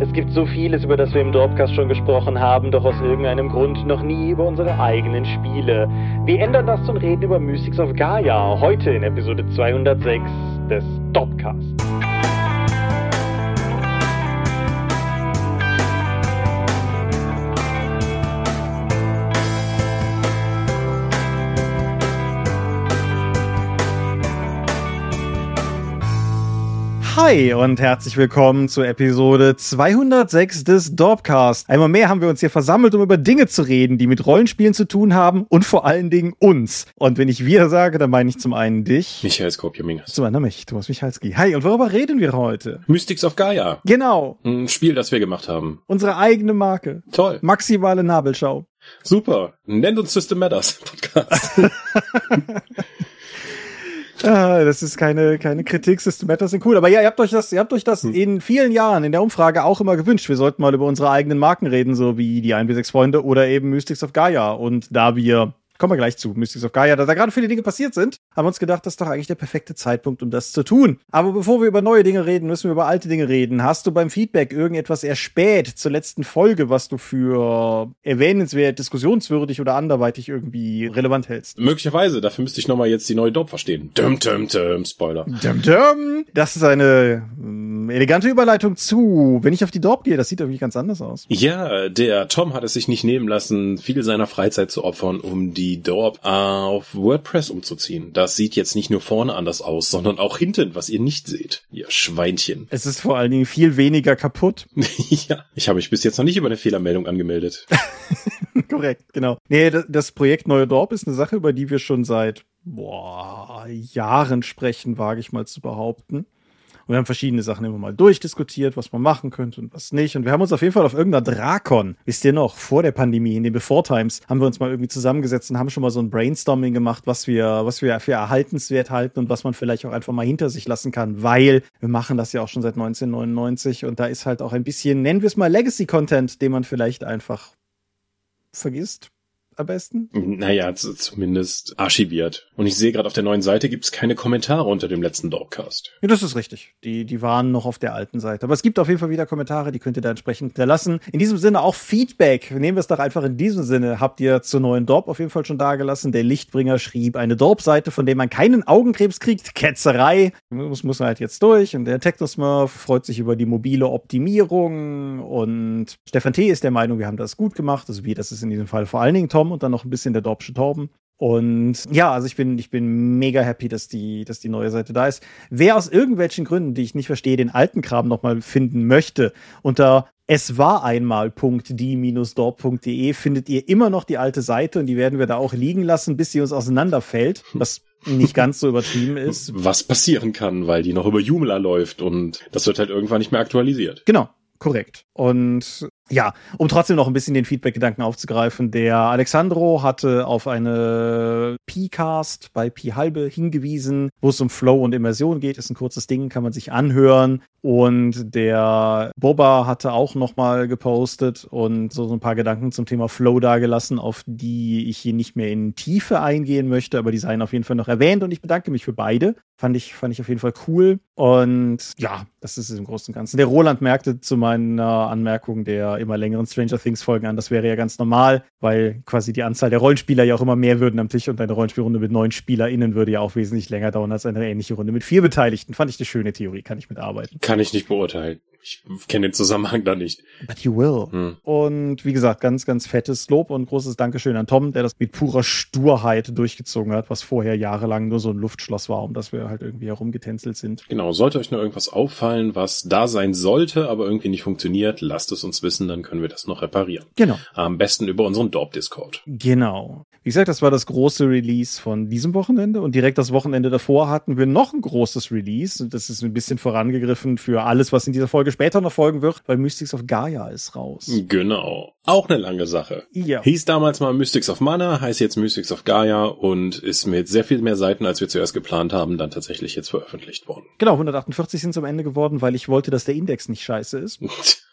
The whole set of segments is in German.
Es gibt so vieles, über das wir im Dropcast schon gesprochen haben, doch aus irgendeinem Grund noch nie über unsere eigenen Spiele. Wir ändern das und reden über Mystics of Gaia, heute in Episode 206 des Dropcast. Hi und herzlich willkommen zu Episode 206 des Dorpcast. Einmal mehr haben wir uns hier versammelt, um über Dinge zu reden, die mit Rollenspielen zu tun haben und vor allen Dingen uns. Und wenn ich wir sage, dann meine ich zum einen dich. Michael Skopje-Mingas. Zum anderen mich, Thomas Michalski. Hi, und worüber reden wir heute? Mystics of Gaia. Genau. Ein Spiel, das wir gemacht haben. Unsere eigene Marke. Toll. Maximale Nabelschau. Super. Nennt uns System Matters Podcast. Ah, das ist keine, keine Kritik, System Matters sind cool. Aber ja, ihr habt euch das, ihr habt euch das hm. in vielen Jahren in der Umfrage auch immer gewünscht. Wir sollten mal über unsere eigenen Marken reden, so wie die 1 Freunde oder eben Mystics of Gaia. Und da wir Kommen wir gleich zu, Mystics of Gaia. Da da gerade viele Dinge passiert sind, haben wir uns gedacht, das ist doch eigentlich der perfekte Zeitpunkt, um das zu tun. Aber bevor wir über neue Dinge reden, müssen wir über alte Dinge reden. Hast du beim Feedback irgendetwas erspäht zur letzten Folge, was du für erwähnenswert, diskussionswürdig oder anderweitig irgendwie relevant hältst? Möglicherweise. Dafür müsste ich nochmal jetzt die neue Dope verstehen. Dum, dum, dum, Spoiler. Dum, dum. Das ist eine ähm, elegante Überleitung zu, wenn ich auf die Dorp gehe, das sieht irgendwie ganz anders aus. Ja, der Tom hat es sich nicht nehmen lassen, viel seiner Freizeit zu opfern, um die die Dorp auf WordPress umzuziehen. Das sieht jetzt nicht nur vorne anders aus, sondern auch hinten, was ihr nicht seht. Ihr Schweinchen. Es ist vor allen Dingen viel weniger kaputt. ja, ich habe mich bis jetzt noch nicht über eine Fehlermeldung angemeldet. Korrekt, genau. Nee, das Projekt Neue Dorp ist eine Sache, über die wir schon seit boah, Jahren sprechen, wage ich mal zu behaupten. Und wir haben verschiedene Sachen immer mal durchdiskutiert, was man machen könnte und was nicht. Und wir haben uns auf jeden Fall auf irgendeiner Drakon, wisst ihr noch, vor der Pandemie, in den Before Times, haben wir uns mal irgendwie zusammengesetzt und haben schon mal so ein Brainstorming gemacht, was wir, was wir für erhaltenswert halten und was man vielleicht auch einfach mal hinter sich lassen kann, weil wir machen das ja auch schon seit 1999 und da ist halt auch ein bisschen, nennen wir es mal Legacy-Content, den man vielleicht einfach vergisst am besten? Naja, zumindest archiviert. Und ich sehe gerade auf der neuen Seite gibt es keine Kommentare unter dem letzten Dogcast. Ja, das ist richtig. Die, die waren noch auf der alten Seite. Aber es gibt auf jeden Fall wieder Kommentare, die könnt ihr da entsprechend hinterlassen. In diesem Sinne auch Feedback. Nehmen wir es doch einfach in diesem Sinne. Habt ihr zur neuen Dorp auf jeden Fall schon dagelassen. Der Lichtbringer schrieb eine Dorp-Seite, von der man keinen Augenkrebs kriegt. Ketzerei. Das muss man halt jetzt durch. Und der Technosmurf freut sich über die mobile Optimierung. Und Stefan T. ist der Meinung, wir haben das gut gemacht. Also wir, das ist in diesem Fall vor allen Dingen Tom und dann noch ein bisschen der Dorpsche Torben. Und ja, also ich bin, ich bin mega happy, dass die, dass die neue Seite da ist. Wer aus irgendwelchen Gründen, die ich nicht verstehe, den alten Kram nochmal finden möchte, unter es war einmal.die-dorp.de findet ihr immer noch die alte Seite und die werden wir da auch liegen lassen, bis sie uns auseinanderfällt, was nicht ganz so übertrieben ist. Was passieren kann, weil die noch über Joomla läuft und das wird halt irgendwann nicht mehr aktualisiert. Genau, korrekt. Und ja, um trotzdem noch ein bisschen den Feedback-Gedanken aufzugreifen, der Alexandro hatte auf eine P-Cast bei Pi halbe hingewiesen, wo es um Flow und Immersion geht. Ist ein kurzes Ding, kann man sich anhören. Und der Boba hatte auch nochmal gepostet und so ein paar Gedanken zum Thema Flow dargelassen, auf die ich hier nicht mehr in Tiefe eingehen möchte, aber die seien auf jeden Fall noch erwähnt und ich bedanke mich für beide. Fand ich, fand ich auf jeden Fall cool. Und ja, das ist es im Großen und Ganzen. Der Roland merkte zu meiner Anmerkung der immer längeren Stranger Things Folgen an. Das wäre ja ganz normal, weil quasi die Anzahl der Rollenspieler ja auch immer mehr würden am Tisch und eine Rollenspielrunde mit neun SpielerInnen würde ja auch wesentlich länger dauern als eine ähnliche Runde mit vier Beteiligten. Fand ich eine schöne Theorie, kann ich mitarbeiten. Kann ich nicht beurteilen. Ich kenne den Zusammenhang da nicht. But you will. Hm. Und wie gesagt, ganz, ganz fettes Lob und großes Dankeschön an Tom, der das mit purer Sturheit durchgezogen hat, was vorher jahrelang nur so ein Luftschloss war, um das wir halt irgendwie herumgetänzelt sind. Genau, sollte euch nur irgendwas auffallen, was da sein sollte, aber irgendwie nicht funktioniert, lasst es uns wissen, dann können wir das noch reparieren. Genau. Am besten über unseren Dorp-Discord. Genau. Wie gesagt, das war das große Release von diesem Wochenende und direkt das Wochenende davor hatten wir noch ein großes Release. Das ist ein bisschen vorangegriffen für alles, was in dieser Folge später noch folgen wird, weil Mystics of Gaia ist raus. Genau. Auch eine lange Sache. Ja. Hieß damals mal Mystics of Mana, heißt jetzt Mystics of Gaia und ist mit sehr viel mehr Seiten, als wir zuerst geplant haben, dann tatsächlich jetzt veröffentlicht worden. Genau, 148 sind zum Ende geworden, weil ich wollte, dass der Index nicht scheiße ist.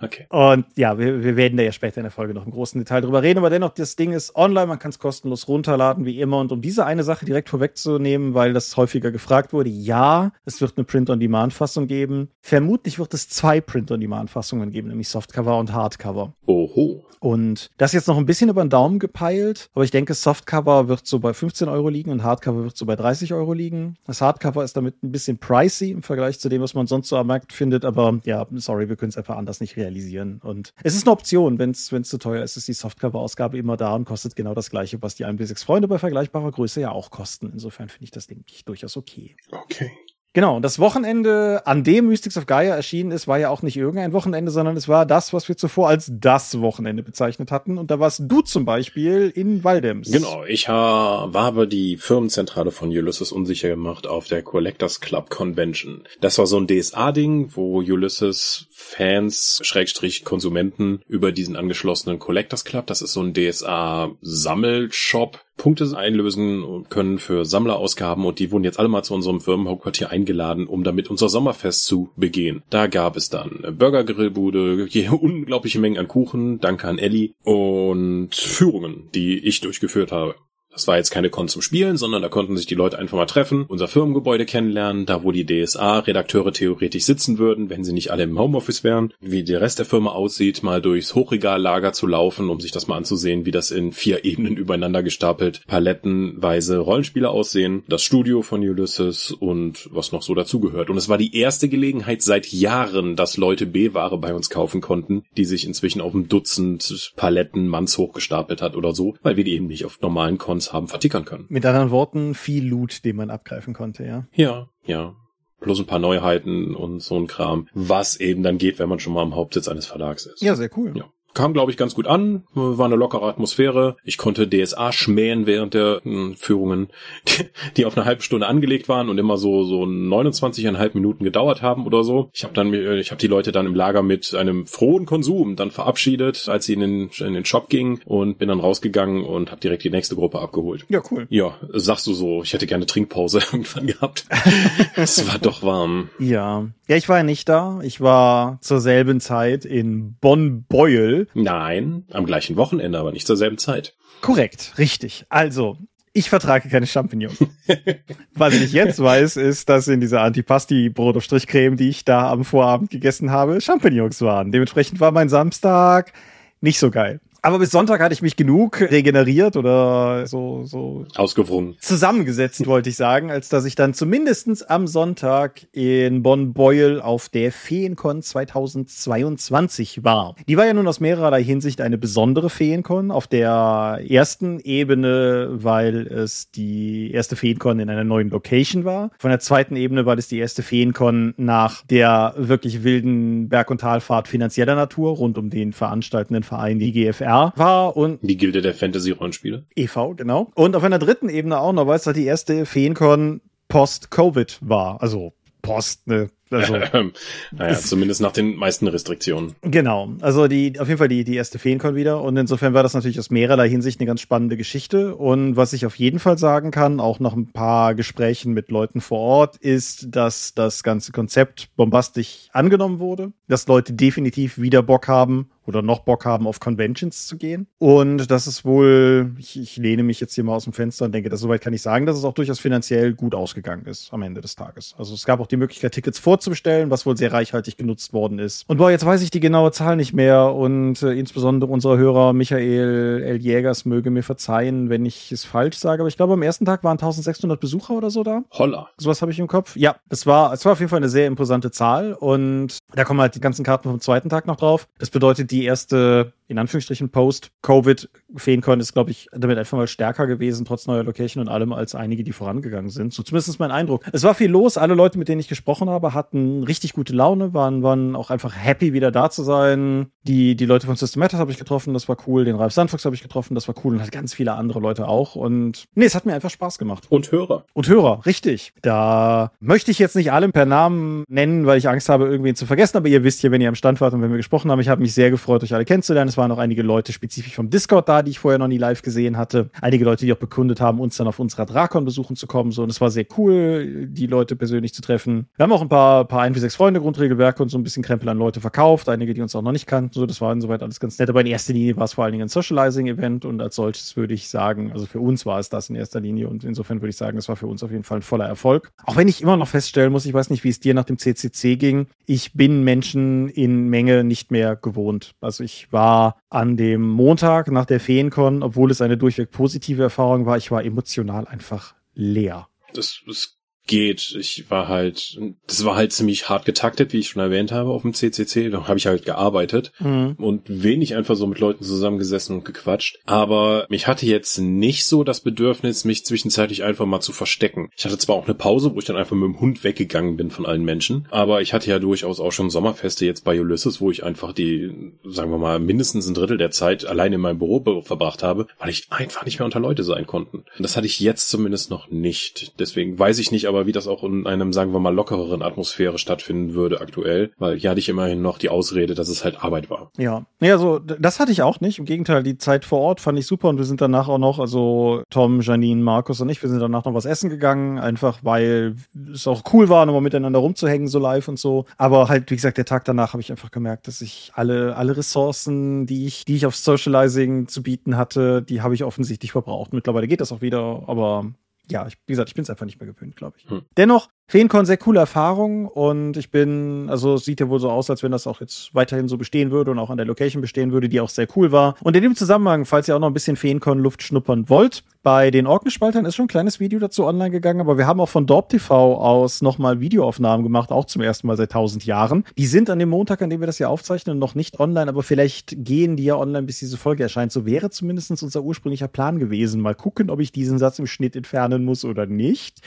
Okay. Und ja, wir, wir werden da ja später in der Folge noch im großen Detail drüber reden, aber dennoch, das Ding ist online, man kann es kostenlos runterladen, wie immer. Und um diese eine Sache direkt vorwegzunehmen, weil das häufiger gefragt wurde, ja, es wird eine Print-on-Demand-Fassung geben. Vermutlich wird es zwei Print-on-Demand-Fassungen geben, nämlich Softcover und Hardcover. Oho. Und das ist jetzt noch ein bisschen über den Daumen gepeilt, aber ich denke, Softcover wird so bei 15 Euro liegen und Hardcover wird so bei 30 Euro liegen. Das Hardcover ist damit ein bisschen pricey im Vergleich zu dem, was man sonst so am Markt findet, aber ja, sorry, wir können es einfach anders nicht realisieren. Und es ist eine Option, wenn es zu teuer ist, ist die Softcover-Ausgabe immer da und kostet genau das gleiche, was die 1 bis 6 Freunde bei vergleichbarer Größe ja auch kosten. Insofern finde ich das, denke ich, durchaus okay. Okay. Genau, das Wochenende, an dem Mystics of Gaia erschienen ist, war ja auch nicht irgendein Wochenende, sondern es war das, was wir zuvor als das Wochenende bezeichnet hatten. Und da warst du zum Beispiel in Waldems. Genau, ich ha, war aber die Firmenzentrale von Ulysses unsicher gemacht auf der Collectors Club Convention. Das war so ein DSA-Ding, wo Ulysses Fans, Schrägstrich Konsumenten über diesen angeschlossenen Collectors Club, das ist so ein DSA-Sammelshop, Punkte einlösen können für Sammlerausgaben und die wurden jetzt alle mal zu unserem Firmenhauptquartier eingeladen, um damit unser Sommerfest zu begehen. Da gab es dann Burger-Grillbude, unglaubliche Mengen an Kuchen, danke an Ellie und Führungen, die ich durchgeführt habe. Das war jetzt keine Con zum Spielen, sondern da konnten sich die Leute einfach mal treffen, unser Firmengebäude kennenlernen, da wo die DSA-Redakteure theoretisch sitzen würden, wenn sie nicht alle im Homeoffice wären, wie der Rest der Firma aussieht, mal durchs Hochregallager zu laufen, um sich das mal anzusehen, wie das in vier Ebenen übereinander gestapelt, palettenweise Rollenspiele aussehen, das Studio von Ulysses und was noch so dazugehört. Und es war die erste Gelegenheit seit Jahren, dass Leute B-Ware bei uns kaufen konnten, die sich inzwischen auf ein Dutzend Paletten mannshoch gestapelt hat oder so, weil wir die eben nicht auf normalen Cons uns haben vertickern können. Mit anderen Worten, viel Loot, den man abgreifen konnte, ja? Ja, ja. Plus ein paar Neuheiten und so ein Kram, was eben dann geht, wenn man schon mal am Hauptsitz eines Verlags ist. Ja, sehr cool. Ja kam, glaube ich, ganz gut an. War eine lockere Atmosphäre. Ich konnte DSA schmähen während der äh, Führungen, die, die, auf eine halbe Stunde angelegt waren und immer so so 29,5 Minuten gedauert haben oder so. Ich habe dann, ich habe die Leute dann im Lager mit einem frohen Konsum dann verabschiedet, als sie in den, in den Shop gingen und bin dann rausgegangen und habe direkt die nächste Gruppe abgeholt. Ja, cool. Ja, sagst du so. Ich hätte gerne Trinkpause irgendwann gehabt. es war doch warm. Ja, ja, ich war ja nicht da. Ich war zur selben Zeit in Bonn-Beuel. Nein, am gleichen Wochenende, aber nicht zur selben Zeit. Korrekt, richtig. Also, ich vertrage keine Champignons. Was ich jetzt weiß, ist, dass in dieser Antipasti-Brot auf Strichcreme, die ich da am Vorabend gegessen habe, Champignons waren. Dementsprechend war mein Samstag nicht so geil. Aber bis Sonntag hatte ich mich genug regeneriert oder so, so. Ausgewrungen. Zusammengesetzt, wollte ich sagen, als dass ich dann zumindestens am Sonntag in Bonn-Beuel auf der Feencon 2022 war. Die war ja nun aus mehrererlei Hinsicht eine besondere Feencon. Auf der ersten Ebene, weil es die erste Feencon in einer neuen Location war. Von der zweiten Ebene, weil es die erste Feencon nach der wirklich wilden Berg- und Talfahrt finanzieller Natur rund um den veranstaltenden Verein, die GFR war und die Gilde der Fantasy-Rollenspiele. EV, genau. Und auf einer dritten Ebene auch noch, weil es halt die erste Feencon Post-Covid war. Also Post, ne? Also, naja, zumindest nach den meisten Restriktionen. Genau. Also die, auf jeden Fall die, die erste Feencon wieder. Und insofern war das natürlich aus mehrerlei Hinsicht eine ganz spannende Geschichte. Und was ich auf jeden Fall sagen kann, auch nach ein paar Gesprächen mit Leuten vor Ort, ist, dass das ganze Konzept bombastisch angenommen wurde. Dass Leute definitiv wieder Bock haben, oder noch Bock haben, auf Conventions zu gehen. Und das ist wohl, ich, ich lehne mich jetzt hier mal aus dem Fenster und denke, dass soweit kann ich sagen, dass es auch durchaus finanziell gut ausgegangen ist am Ende des Tages. Also es gab auch die Möglichkeit, Tickets vorzubestellen, was wohl sehr reichhaltig genutzt worden ist. Und boah, jetzt weiß ich die genaue Zahl nicht mehr und äh, insbesondere unser Hörer Michael L. Jägers möge mir verzeihen, wenn ich es falsch sage, aber ich glaube, am ersten Tag waren 1600 Besucher oder so da. Holla. Sowas habe ich im Kopf. Ja, es war, es war auf jeden Fall eine sehr imposante Zahl und da kommen halt die ganzen Karten vom zweiten Tag noch drauf. Das bedeutet, die erste in Anführungsstrichen Post-Covid Feencon ist, glaube ich, damit einfach mal stärker gewesen, trotz neuer Location und allem, als einige, die vorangegangen sind. So zumindest mein Eindruck. Es war viel los. Alle Leute, mit denen ich gesprochen habe, hatten richtig gute Laune, waren, waren auch einfach happy, wieder da zu sein. Die, die Leute von Systematis habe ich getroffen, das war cool. Den Ralf Sandfuchs habe ich getroffen, das war cool. Und halt ganz viele andere Leute auch. Und nee, es hat mir einfach Spaß gemacht. Und Hörer. Und Hörer, richtig. Da möchte ich jetzt nicht alle per Namen nennen, weil ich Angst habe, irgendwen zu vergessen. Aber ihr wisst ja, wenn ihr am Stand wart und wenn wir gesprochen haben, ich habe mich sehr gefreut, euch alle kennenzulernen Es waren auch einige Leute spezifisch vom Discord da, die ich vorher noch nie live gesehen hatte. Einige Leute, die auch bekundet haben, uns dann auf unserer Drakon besuchen zu kommen. So, und es war sehr cool, die Leute persönlich zu treffen. Wir haben auch ein paar, paar 1 6 Freunde Grundregelwerke und so ein bisschen Krempel an Leute verkauft. Einige, die uns auch noch nicht kannten. So, das war insoweit alles ganz nett. Aber in erster Linie war es vor allen Dingen ein Socializing-Event und als solches würde ich sagen, also für uns war es das in erster Linie und insofern würde ich sagen, es war für uns auf jeden Fall ein voller Erfolg. Auch wenn ich immer noch feststellen muss, ich weiß nicht, wie es dir nach dem CCC ging. Ich bin Menschen in Menge nicht mehr gewohnt. Also ich war an dem Montag nach der Feencon, obwohl es eine durchweg positive Erfahrung war, ich war emotional einfach leer. Das, das geht. Ich war halt, das war halt ziemlich hart getaktet, wie ich schon erwähnt habe, auf dem CCC. Da habe ich halt gearbeitet mhm. und wenig einfach so mit Leuten zusammengesessen und gequatscht. Aber ich hatte jetzt nicht so das Bedürfnis, mich zwischenzeitlich einfach mal zu verstecken. Ich hatte zwar auch eine Pause, wo ich dann einfach mit dem Hund weggegangen bin von allen Menschen, aber ich hatte ja durchaus auch schon Sommerfeste jetzt bei Ulysses, wo ich einfach die, sagen wir mal, mindestens ein Drittel der Zeit allein in meinem Büro verbracht habe, weil ich einfach nicht mehr unter Leute sein konnten. Das hatte ich jetzt zumindest noch nicht. Deswegen weiß ich nicht, aber wie das auch in einem, sagen wir mal, lockereren Atmosphäre stattfinden würde aktuell, weil hier hatte ich immerhin noch die Ausrede, dass es halt Arbeit war. Ja, ja, so das hatte ich auch nicht. Im Gegenteil, die Zeit vor Ort fand ich super und wir sind danach auch noch, also Tom, Janine, Markus und ich, wir sind danach noch was essen gegangen, einfach weil es auch cool war, nochmal miteinander rumzuhängen so live und so. Aber halt, wie gesagt, der Tag danach habe ich einfach gemerkt, dass ich alle alle Ressourcen, die ich die ich auf Socializing zu bieten hatte, die habe ich offensichtlich verbraucht. Mittlerweile geht das auch wieder, aber ja, ich, wie gesagt, ich bin es einfach nicht mehr gewöhnt, glaube ich. Hm. Dennoch, Feencon sehr coole Erfahrung und ich bin, also sieht ja wohl so aus, als wenn das auch jetzt weiterhin so bestehen würde und auch an der Location bestehen würde, die auch sehr cool war. Und in dem Zusammenhang, falls ihr auch noch ein bisschen Feencon Luft schnuppern wollt, bei den Orkenspaltern ist schon ein kleines Video dazu online gegangen, aber wir haben auch von Dorp TV aus nochmal Videoaufnahmen gemacht, auch zum ersten Mal seit tausend Jahren. Die sind an dem Montag, an dem wir das hier aufzeichnen, noch nicht online, aber vielleicht gehen die ja online, bis diese Folge erscheint. So wäre zumindest unser ursprünglicher Plan gewesen. Mal gucken, ob ich diesen Satz im Schnitt entfernen muss oder nicht.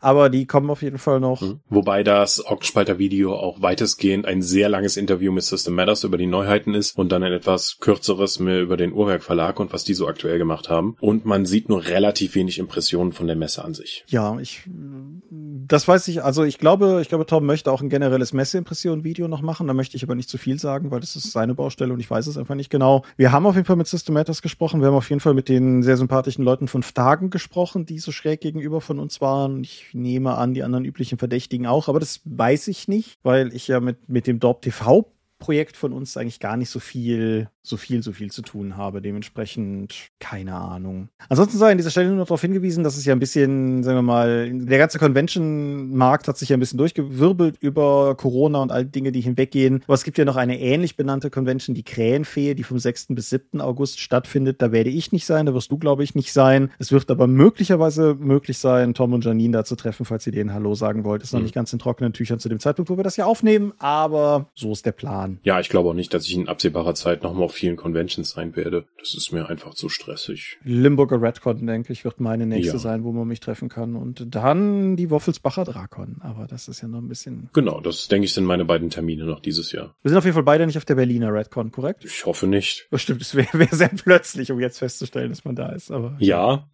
Aber die kommen auf jeden Fall noch. Mhm. Wobei das Orkenspalter-Video auch weitestgehend ein sehr langes Interview mit System Matters über die Neuheiten ist und dann ein etwas kürzeres mehr über den Uhrwerk Verlag und was die so aktuell gemacht haben. Und man sieht nur relativ wenig Impressionen von der Messe an sich. Ja, ich, das weiß ich, also ich glaube, ich glaube, Tom möchte auch ein generelles Messeimpression-Video noch machen. Da möchte ich aber nicht zu viel sagen, weil das ist seine Baustelle und ich weiß es einfach nicht genau. Wir haben auf jeden Fall mit System Matters gesprochen. Wir haben auf jeden Fall mit den sehr sympathischen Leuten von Tagen gesprochen, die so schräg gegenüber von uns waren. Ich nehme an, die anderen üblichen Verdächtigen auch, aber das weiß ich nicht, weil ich ja mit, mit dem Dorp TV Projekt von uns eigentlich gar nicht so viel so viel, so viel zu tun habe. Dementsprechend keine Ahnung. Ansonsten sei an dieser Stelle nur noch darauf hingewiesen, dass es ja ein bisschen, sagen wir mal, der ganze Convention-Markt hat sich ja ein bisschen durchgewirbelt über Corona und all die Dinge, die hinweggehen. Aber es gibt ja noch eine ähnlich benannte Convention, die Krähenfee, die vom 6. bis 7. August stattfindet. Da werde ich nicht sein, da wirst du, glaube ich, nicht sein. Es wird aber möglicherweise möglich sein, Tom und Janine da zu treffen, falls ihr denen Hallo sagen wollt. Ist mhm. noch nicht ganz in trockenen Tüchern zu dem Zeitpunkt, wo wir das ja aufnehmen, aber so ist der Plan. Ja, ich glaube auch nicht, dass ich in absehbarer Zeit nochmal auf vielen Conventions sein werde. Das ist mir einfach zu stressig. Limburger Redcon, denke ich, wird meine nächste ja. sein, wo man mich treffen kann. Und dann die Woffelsbacher Drakon. Aber das ist ja noch ein bisschen. Genau, das denke ich sind meine beiden Termine noch dieses Jahr. Wir sind auf jeden Fall beide nicht auf der Berliner Redcon, korrekt? Ich hoffe nicht. Bestimmt, es wäre wär sehr plötzlich, um jetzt festzustellen, dass man da ist. Aber ja.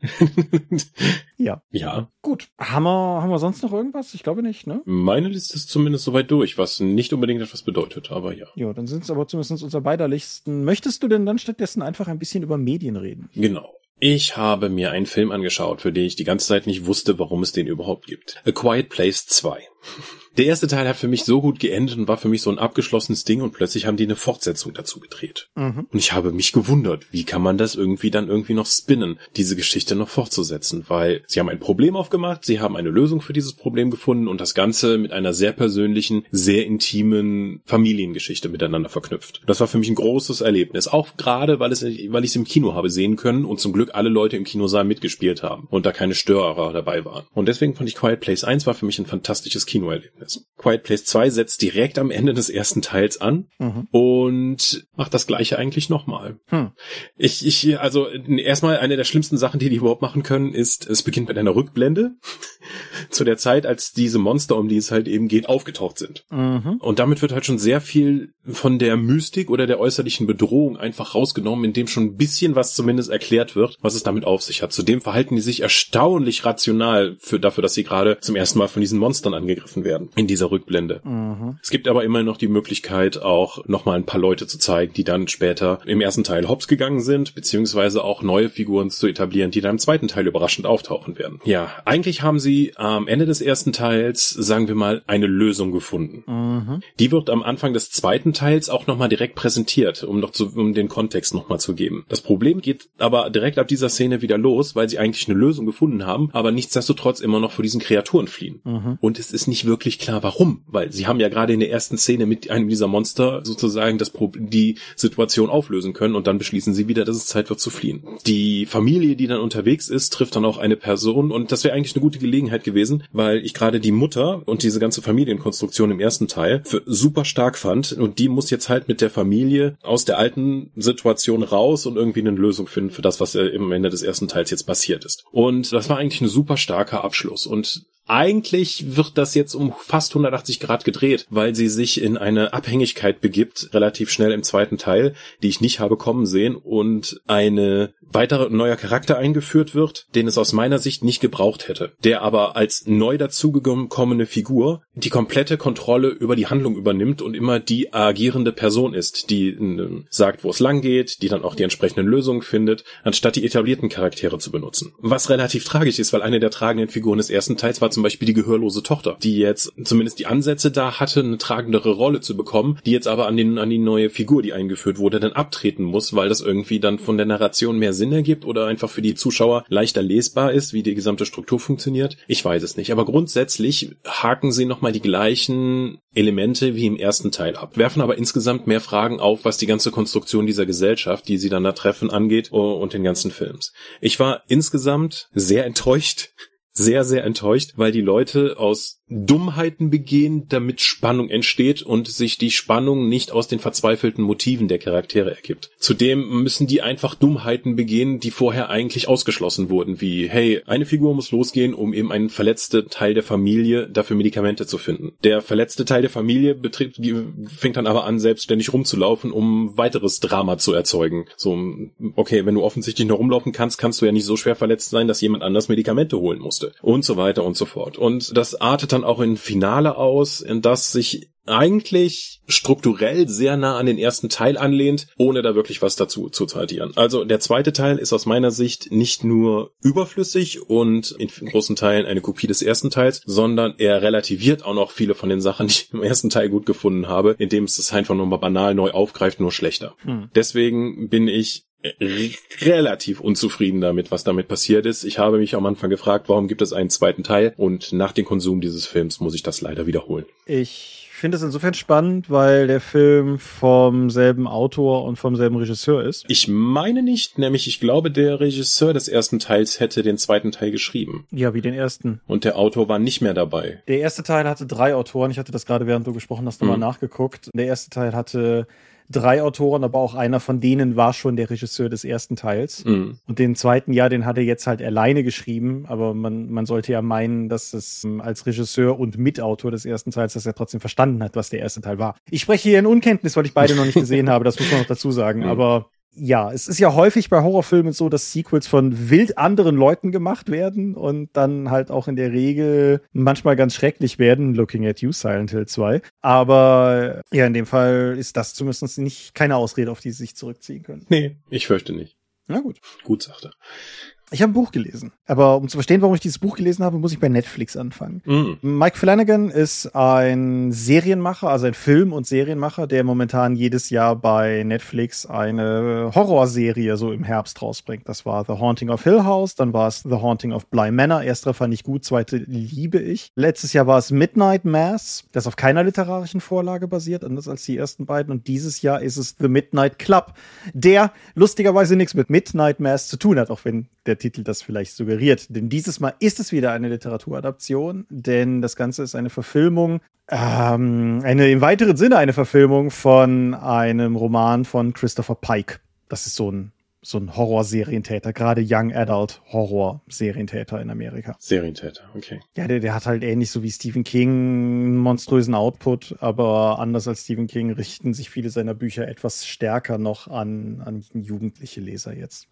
ja. Ja. Gut. Haben wir, haben wir sonst noch irgendwas? Ich glaube nicht, ne? Meine Liste ist zumindest soweit durch, was nicht unbedingt etwas bedeutet, aber ja. Ja, dann sind es aber zumindest unser beider Listen. Möchtest du denn dann stattdessen einfach ein bisschen über Medien reden? Genau. Ich habe mir einen Film angeschaut, für den ich die ganze Zeit nicht wusste, warum es den überhaupt gibt. A Quiet Place 2. Der erste Teil hat für mich so gut geendet und war für mich so ein abgeschlossenes Ding und plötzlich haben die eine Fortsetzung dazu gedreht. Mhm. Und ich habe mich gewundert, wie kann man das irgendwie dann irgendwie noch spinnen, diese Geschichte noch fortzusetzen, weil sie haben ein Problem aufgemacht, sie haben eine Lösung für dieses Problem gefunden und das Ganze mit einer sehr persönlichen, sehr intimen Familiengeschichte miteinander verknüpft. Das war für mich ein großes Erlebnis, auch gerade, weil es, weil ich es im Kino habe sehen können und zum Glück alle Leute im Kinosaal mitgespielt haben und da keine Störer dabei waren. Und deswegen fand ich Quiet Place 1 war für mich ein fantastisches Kinoerlebnis. Quiet Place 2 setzt direkt am Ende des ersten Teils an mhm. und macht das gleiche eigentlich nochmal. Hm. Ich, ich, also erstmal eine der schlimmsten Sachen, die die überhaupt machen können, ist, es beginnt mit einer Rückblende zu der Zeit, als diese Monster, um die es halt eben geht, aufgetaucht sind. Mhm. Und damit wird halt schon sehr viel von der Mystik oder der äußerlichen Bedrohung einfach rausgenommen, indem schon ein bisschen was zumindest erklärt wird, was es damit auf sich hat. Zudem verhalten die sich erstaunlich rational für, dafür, dass sie gerade zum ersten Mal von diesen Monstern angegriffen werden. In dieser Rückblende. Mhm. Es gibt aber immer noch die Möglichkeit, auch nochmal ein paar Leute zu zeigen, die dann später im ersten Teil hops gegangen sind, beziehungsweise auch neue Figuren zu etablieren, die dann im zweiten Teil überraschend auftauchen werden. Ja, eigentlich haben sie am Ende des ersten Teils, sagen wir mal, eine Lösung gefunden. Mhm. Die wird am Anfang des zweiten Teils auch nochmal direkt präsentiert, um noch zu, um den Kontext nochmal zu geben. Das Problem geht aber direkt ab dieser Szene wieder los, weil sie eigentlich eine Lösung gefunden haben, aber nichtsdestotrotz immer noch vor diesen Kreaturen fliehen. Mhm. Und es ist nicht wirklich klar, warum, weil sie haben ja gerade in der ersten Szene mit einem dieser Monster sozusagen das Pro die Situation auflösen können und dann beschließen sie wieder, dass es Zeit wird zu fliehen. Die Familie, die dann unterwegs ist, trifft dann auch eine Person und das wäre eigentlich eine gute Gelegenheit gewesen, weil ich gerade die Mutter und diese ganze Familienkonstruktion im ersten Teil für super stark fand und die muss jetzt halt mit der Familie aus der alten Situation raus und irgendwie eine Lösung finden für das, was im Ende des ersten Teils jetzt passiert ist. Und das war eigentlich ein super starker Abschluss und eigentlich wird das jetzt um fast 180 Grad gedreht, weil sie sich in eine Abhängigkeit begibt, relativ schnell im zweiten Teil, die ich nicht habe kommen sehen und eine weitere neuer Charakter eingeführt wird, den es aus meiner Sicht nicht gebraucht hätte, der aber als neu dazugekommene Figur die komplette Kontrolle über die Handlung übernimmt und immer die agierende Person ist, die äh, sagt, wo es lang geht, die dann auch die entsprechenden Lösungen findet, anstatt die etablierten Charaktere zu benutzen. Was relativ tragisch ist, weil eine der tragenden Figuren des ersten Teils war zum Beispiel die gehörlose Tochter, die jetzt zumindest die Ansätze da hatte, eine tragendere Rolle zu bekommen, die jetzt aber an, den, an die neue Figur, die eingeführt wurde, dann abtreten muss, weil das irgendwie dann von der Narration mehr Sinn ergibt oder einfach für die Zuschauer leichter lesbar ist, wie die gesamte Struktur funktioniert. Ich weiß es nicht. Aber grundsätzlich haken sie nochmal die gleichen Elemente wie im ersten Teil ab, werfen aber insgesamt mehr Fragen auf, was die ganze Konstruktion dieser Gesellschaft, die sie dann da treffen, angeht und den ganzen Films. Ich war insgesamt sehr enttäuscht sehr, sehr enttäuscht, weil die Leute aus Dummheiten begehen, damit Spannung entsteht und sich die Spannung nicht aus den verzweifelten Motiven der Charaktere ergibt. Zudem müssen die einfach Dummheiten begehen, die vorher eigentlich ausgeschlossen wurden, wie, hey, eine Figur muss losgehen, um eben einen verletzten Teil der Familie dafür Medikamente zu finden. Der verletzte Teil der Familie betritt, fängt dann aber an, selbstständig rumzulaufen, um weiteres Drama zu erzeugen. So, okay, wenn du offensichtlich noch rumlaufen kannst, kannst du ja nicht so schwer verletzt sein, dass jemand anders Medikamente holen musste. Und so weiter und so fort. Und das artet dann auch in Finale aus, in das sich eigentlich strukturell sehr nah an den ersten Teil anlehnt, ohne da wirklich was dazu zu zitieren. Also der zweite Teil ist aus meiner Sicht nicht nur überflüssig und in großen Teilen eine Kopie des ersten Teils, sondern er relativiert auch noch viele von den Sachen, die ich im ersten Teil gut gefunden habe, indem es das einfach nur mal banal neu aufgreift, nur schlechter. Hm. Deswegen bin ich relativ unzufrieden damit, was damit passiert ist. Ich habe mich am Anfang gefragt, warum gibt es einen zweiten Teil? Und nach dem Konsum dieses Films muss ich das leider wiederholen. Ich finde es insofern spannend, weil der Film vom selben Autor und vom selben Regisseur ist. Ich meine nicht, nämlich ich glaube, der Regisseur des ersten Teils hätte den zweiten Teil geschrieben. Ja, wie den ersten. Und der Autor war nicht mehr dabei. Der erste Teil hatte drei Autoren. Ich hatte das gerade, während du gesprochen hast, nochmal mhm. nachgeguckt. Der erste Teil hatte drei Autoren, aber auch einer von denen war schon der Regisseur des ersten Teils. Mhm. Und den zweiten, ja, den hat er jetzt halt alleine geschrieben, aber man, man sollte ja meinen, dass es ähm, als Regisseur und Mitautor des ersten Teils, dass er trotzdem verstanden hat, was der erste Teil war. Ich spreche hier in Unkenntnis, weil ich beide noch nicht gesehen habe, das muss man noch dazu sagen, mhm. aber ja, es ist ja häufig bei Horrorfilmen so, dass Sequels von wild anderen Leuten gemacht werden und dann halt auch in der Regel manchmal ganz schrecklich werden. Looking at You, Silent Hill 2. Aber ja, in dem Fall ist das zumindest nicht keine Ausrede, auf die sie sich zurückziehen können. Nee, ich fürchte nicht. Na gut. Gut, sagt er. Ich habe ein Buch gelesen. Aber um zu verstehen, warum ich dieses Buch gelesen habe, muss ich bei Netflix anfangen. Mm. Mike Flanagan ist ein Serienmacher, also ein Film- und Serienmacher, der momentan jedes Jahr bei Netflix eine Horrorserie so im Herbst rausbringt. Das war The Haunting of Hill House, dann war es The Haunting of Bly Manor. Ersterer fand ich gut, zweite liebe ich. Letztes Jahr war es Midnight Mass, das auf keiner literarischen Vorlage basiert, anders als die ersten beiden. Und dieses Jahr ist es The Midnight Club, der lustigerweise nichts mit Midnight Mass zu tun hat, auch wenn der Titel das vielleicht suggeriert. Denn dieses Mal ist es wieder eine Literaturadaption, denn das Ganze ist eine Verfilmung, ähm, eine im weiteren Sinne eine Verfilmung von einem Roman von Christopher Pike. Das ist so ein so ein Horror-Serientäter, gerade Young Adult Horror-Serientäter in Amerika. Serientäter, okay. Ja, der, der hat halt ähnlich so wie Stephen King einen monströsen Output, aber anders als Stephen King richten sich viele seiner Bücher etwas stärker noch an, an jugendliche Leser jetzt.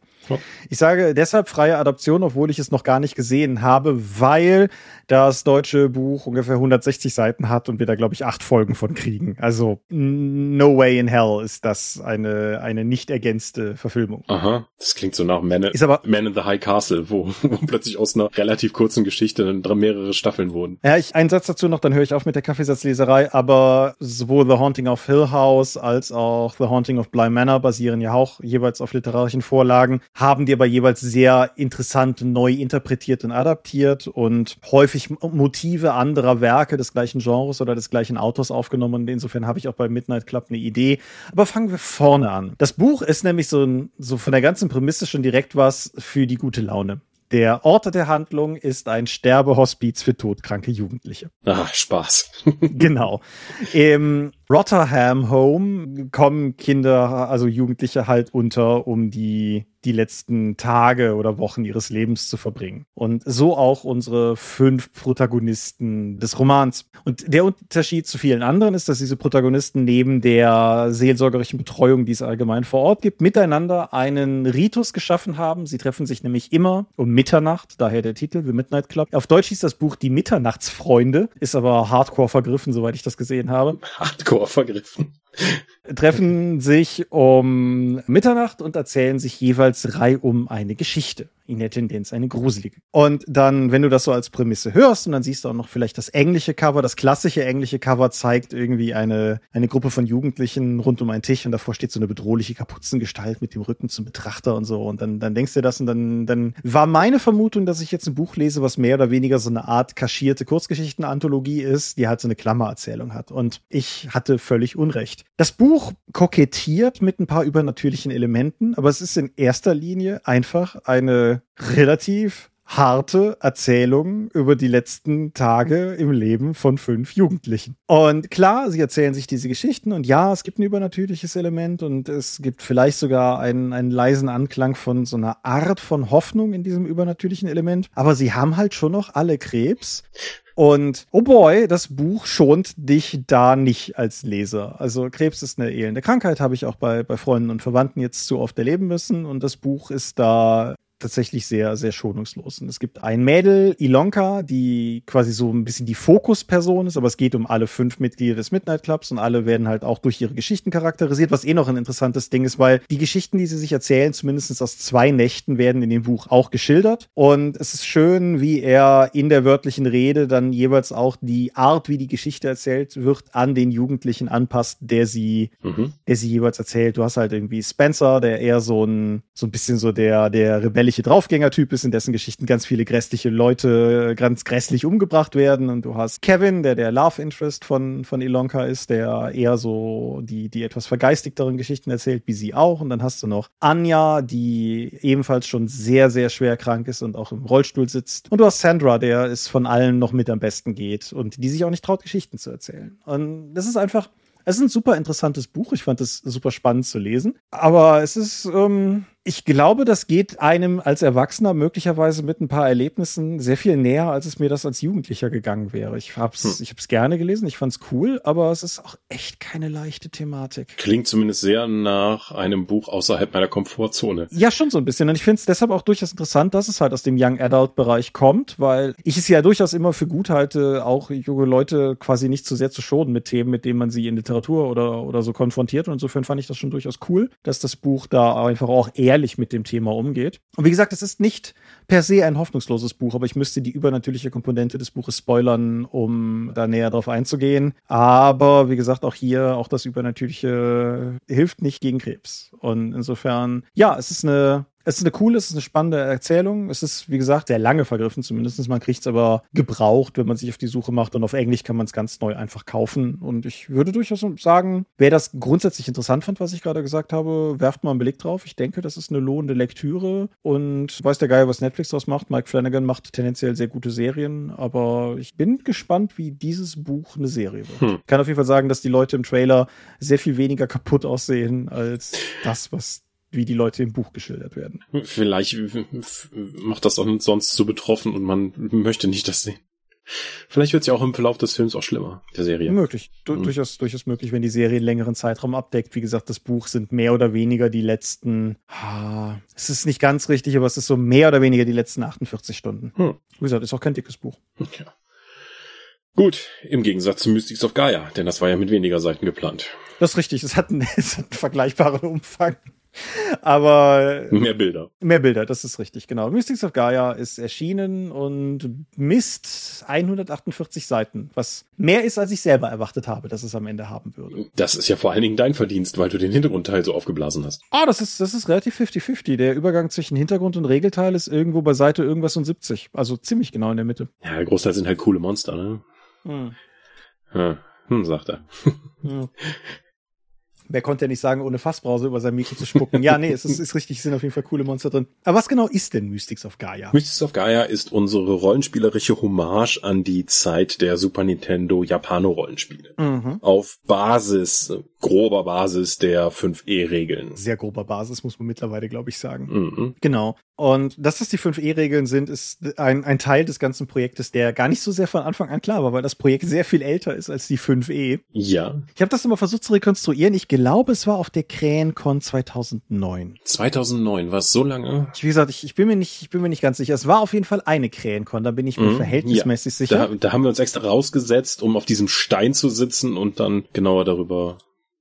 Ich sage deshalb freie Adaption, obwohl ich es noch gar nicht gesehen habe, weil das deutsche Buch ungefähr 160 Seiten hat und wir da, glaube ich, acht Folgen von kriegen. Also no way in hell ist das eine, eine nicht ergänzte Verfilmung. Aha, das klingt so nach Man, ist aber, Man in the High Castle, wo, wo plötzlich aus einer relativ kurzen Geschichte dann mehrere Staffeln wurden. Ja, ich, einen Satz dazu noch, dann höre ich auf mit der Kaffeesatzleserei, aber sowohl The Haunting of Hill House als auch The Haunting of Bly Manor basieren ja auch jeweils auf literarischen Vorlagen, haben die aber jeweils sehr interessant neu interpretiert und adaptiert und häufig Motive anderer Werke des gleichen Genres oder des gleichen Autors aufgenommen. Und insofern habe ich auch bei Midnight Club eine Idee. Aber fangen wir vorne an. Das Buch ist nämlich so, ein, so von der ganzen Prämisse schon direkt was für die gute Laune. Der Ort der Handlung ist ein Sterbehospiz für todkranke Jugendliche. Ah, Spaß. genau. Im Rotherham Home kommen Kinder, also Jugendliche halt unter, um die die letzten Tage oder Wochen ihres Lebens zu verbringen. Und so auch unsere fünf Protagonisten des Romans. Und der Unterschied zu vielen anderen ist, dass diese Protagonisten neben der seelsorgerischen Betreuung, die es allgemein vor Ort gibt, miteinander einen Ritus geschaffen haben. Sie treffen sich nämlich immer um Mitternacht, daher der Titel, The Midnight Club. Auf Deutsch hieß das Buch Die Mitternachtsfreunde, ist aber hardcore vergriffen, soweit ich das gesehen habe. Hardcore vergriffen treffen sich um Mitternacht und erzählen sich jeweils reihum eine Geschichte in der Tendenz eine gruselige. Und dann, wenn du das so als Prämisse hörst und dann siehst du auch noch vielleicht das englische Cover, das klassische englische Cover zeigt irgendwie eine, eine Gruppe von Jugendlichen rund um einen Tisch und davor steht so eine bedrohliche Kapuzengestalt mit dem Rücken zum Betrachter und so und dann, dann denkst du das und dann, dann war meine Vermutung, dass ich jetzt ein Buch lese, was mehr oder weniger so eine Art kaschierte Kurzgeschichtenanthologie ist, die halt so eine Klammererzählung hat und ich hatte völlig Unrecht. Das Buch kokettiert mit ein paar übernatürlichen Elementen, aber es ist in erster Linie einfach eine relativ harte Erzählung über die letzten Tage im Leben von fünf Jugendlichen. Und klar, sie erzählen sich diese Geschichten und ja, es gibt ein übernatürliches Element und es gibt vielleicht sogar einen, einen leisen Anklang von so einer Art von Hoffnung in diesem übernatürlichen Element. Aber sie haben halt schon noch alle Krebs. Und oh boy, das Buch schont dich da nicht als Leser. Also Krebs ist eine elende Krankheit, habe ich auch bei, bei Freunden und Verwandten jetzt zu oft erleben müssen. Und das Buch ist da tatsächlich sehr, sehr schonungslos. Und es gibt ein Mädel, Ilonka, die quasi so ein bisschen die Fokusperson ist, aber es geht um alle fünf Mitglieder des Midnight Clubs und alle werden halt auch durch ihre Geschichten charakterisiert, was eh noch ein interessantes Ding ist, weil die Geschichten, die sie sich erzählen, zumindest aus zwei Nächten, werden in dem Buch auch geschildert. Und es ist schön, wie er in der wörtlichen Rede dann jeweils auch die Art, wie die Geschichte erzählt wird, an den Jugendlichen anpasst, der sie, mhm. der sie jeweils erzählt. Du hast halt irgendwie Spencer, der eher so ein, so ein bisschen so der, der Rebell gefährliche Draufgänger-Typ ist, in dessen Geschichten ganz viele grässliche Leute ganz grässlich umgebracht werden. Und du hast Kevin, der der Love Interest von, von Ilonka ist, der eher so die, die etwas vergeistigteren Geschichten erzählt, wie sie auch. Und dann hast du noch Anja, die ebenfalls schon sehr, sehr schwer krank ist und auch im Rollstuhl sitzt. Und du hast Sandra, der es von allen noch mit am besten geht und die sich auch nicht traut, Geschichten zu erzählen. Und das ist einfach, es ist ein super interessantes Buch. Ich fand es super spannend zu lesen. Aber es ist, ähm, ich glaube, das geht einem als Erwachsener möglicherweise mit ein paar Erlebnissen sehr viel näher, als es mir das als Jugendlicher gegangen wäre. Ich habe es hm. ich hab's gerne gelesen, ich fand es cool, aber es ist auch echt keine leichte Thematik. Klingt zumindest sehr nach einem Buch außerhalb meiner Komfortzone. Ja, schon so ein bisschen. Und ich finde es deshalb auch durchaus interessant, dass es halt aus dem Young Adult Bereich kommt, weil ich es ja durchaus immer für gut halte, auch junge Leute quasi nicht zu sehr zu schonen mit Themen, mit denen man sie in Literatur oder, oder so konfrontiert. Und insofern fand ich das schon durchaus cool, dass das Buch da einfach auch eher ehrlich mit dem Thema umgeht. Und wie gesagt, es ist nicht per se ein hoffnungsloses Buch, aber ich müsste die übernatürliche Komponente des Buches spoilern, um da näher drauf einzugehen. Aber wie gesagt, auch hier, auch das Übernatürliche hilft nicht gegen Krebs. Und insofern, ja, es ist eine es ist eine coole, es ist eine spannende Erzählung. Es ist, wie gesagt, sehr lange vergriffen zumindest. Man kriegt es aber gebraucht, wenn man sich auf die Suche macht. Und auf Englisch kann man es ganz neu einfach kaufen. Und ich würde durchaus sagen, wer das grundsätzlich interessant fand, was ich gerade gesagt habe, werft mal einen Blick drauf. Ich denke, das ist eine lohnende Lektüre. Und weiß der Geil, was Netflix daraus macht. Mike Flanagan macht tendenziell sehr gute Serien. Aber ich bin gespannt, wie dieses Buch eine Serie wird. Hm. Ich kann auf jeden Fall sagen, dass die Leute im Trailer sehr viel weniger kaputt aussehen als das, was wie die Leute im Buch geschildert werden. Vielleicht macht das auch sonst so betroffen und man möchte nicht das sehen. Vielleicht wird es ja auch im Verlauf des Films auch schlimmer, der Serie. Möglich. Du mhm. durchaus, durchaus möglich, wenn die Serie einen längeren Zeitraum abdeckt. Wie gesagt, das Buch sind mehr oder weniger die letzten, ah, es ist nicht ganz richtig, aber es ist so mehr oder weniger die letzten 48 Stunden. Hm. Wie gesagt, ist auch kein dickes Buch. Ja. Gut, im Gegensatz zu Mystics of Gaia, denn das war ja mit weniger Seiten geplant. Das ist richtig, es hat einen, es hat einen vergleichbaren Umfang. Aber mehr Bilder. Mehr Bilder, das ist richtig, genau. Mystics of Gaia ist erschienen und misst 148 Seiten, was mehr ist, als ich selber erwartet habe, dass es am Ende haben würde. Das ist ja vor allen Dingen dein Verdienst, weil du den Hintergrundteil so aufgeblasen hast. Ah, das ist, das ist relativ 50-50. Der Übergang zwischen Hintergrund und Regelteil ist irgendwo bei Seite irgendwas und 70. Also ziemlich genau in der Mitte. Ja, der Großteil sind halt coole Monster, ne? Hm. Ja, hm, sagt er. Hm. Wer konnte ja nicht sagen, ohne Fassbrause über sein Mikro zu spucken? Ja, nee, es ist, ist richtig, es sind auf jeden Fall coole Monster drin. Aber was genau ist denn Mystics of Gaia? Mystics of Gaia ist unsere rollenspielerische Hommage an die Zeit der Super Nintendo Japano-Rollenspiele. Mhm. Auf Basis, grober Basis der 5E-Regeln. Sehr grober Basis, muss man mittlerweile, glaube ich, sagen. Mhm. Genau. Und dass das die 5E-Regeln sind, ist ein, ein Teil des ganzen Projektes, der gar nicht so sehr von Anfang an klar war, weil das Projekt sehr viel älter ist als die 5E. Ja. Ich habe das immer versucht zu rekonstruieren. Ich glaube, es war auf der Krähencon 2009. 2009, war es so lange? wie gesagt, ich, ich, bin mir nicht, ich bin mir nicht ganz sicher. Es war auf jeden Fall eine Krähencon, da bin ich mir mhm, verhältnismäßig ja. sicher. Da, da haben wir uns extra rausgesetzt, um auf diesem Stein zu sitzen und dann genauer darüber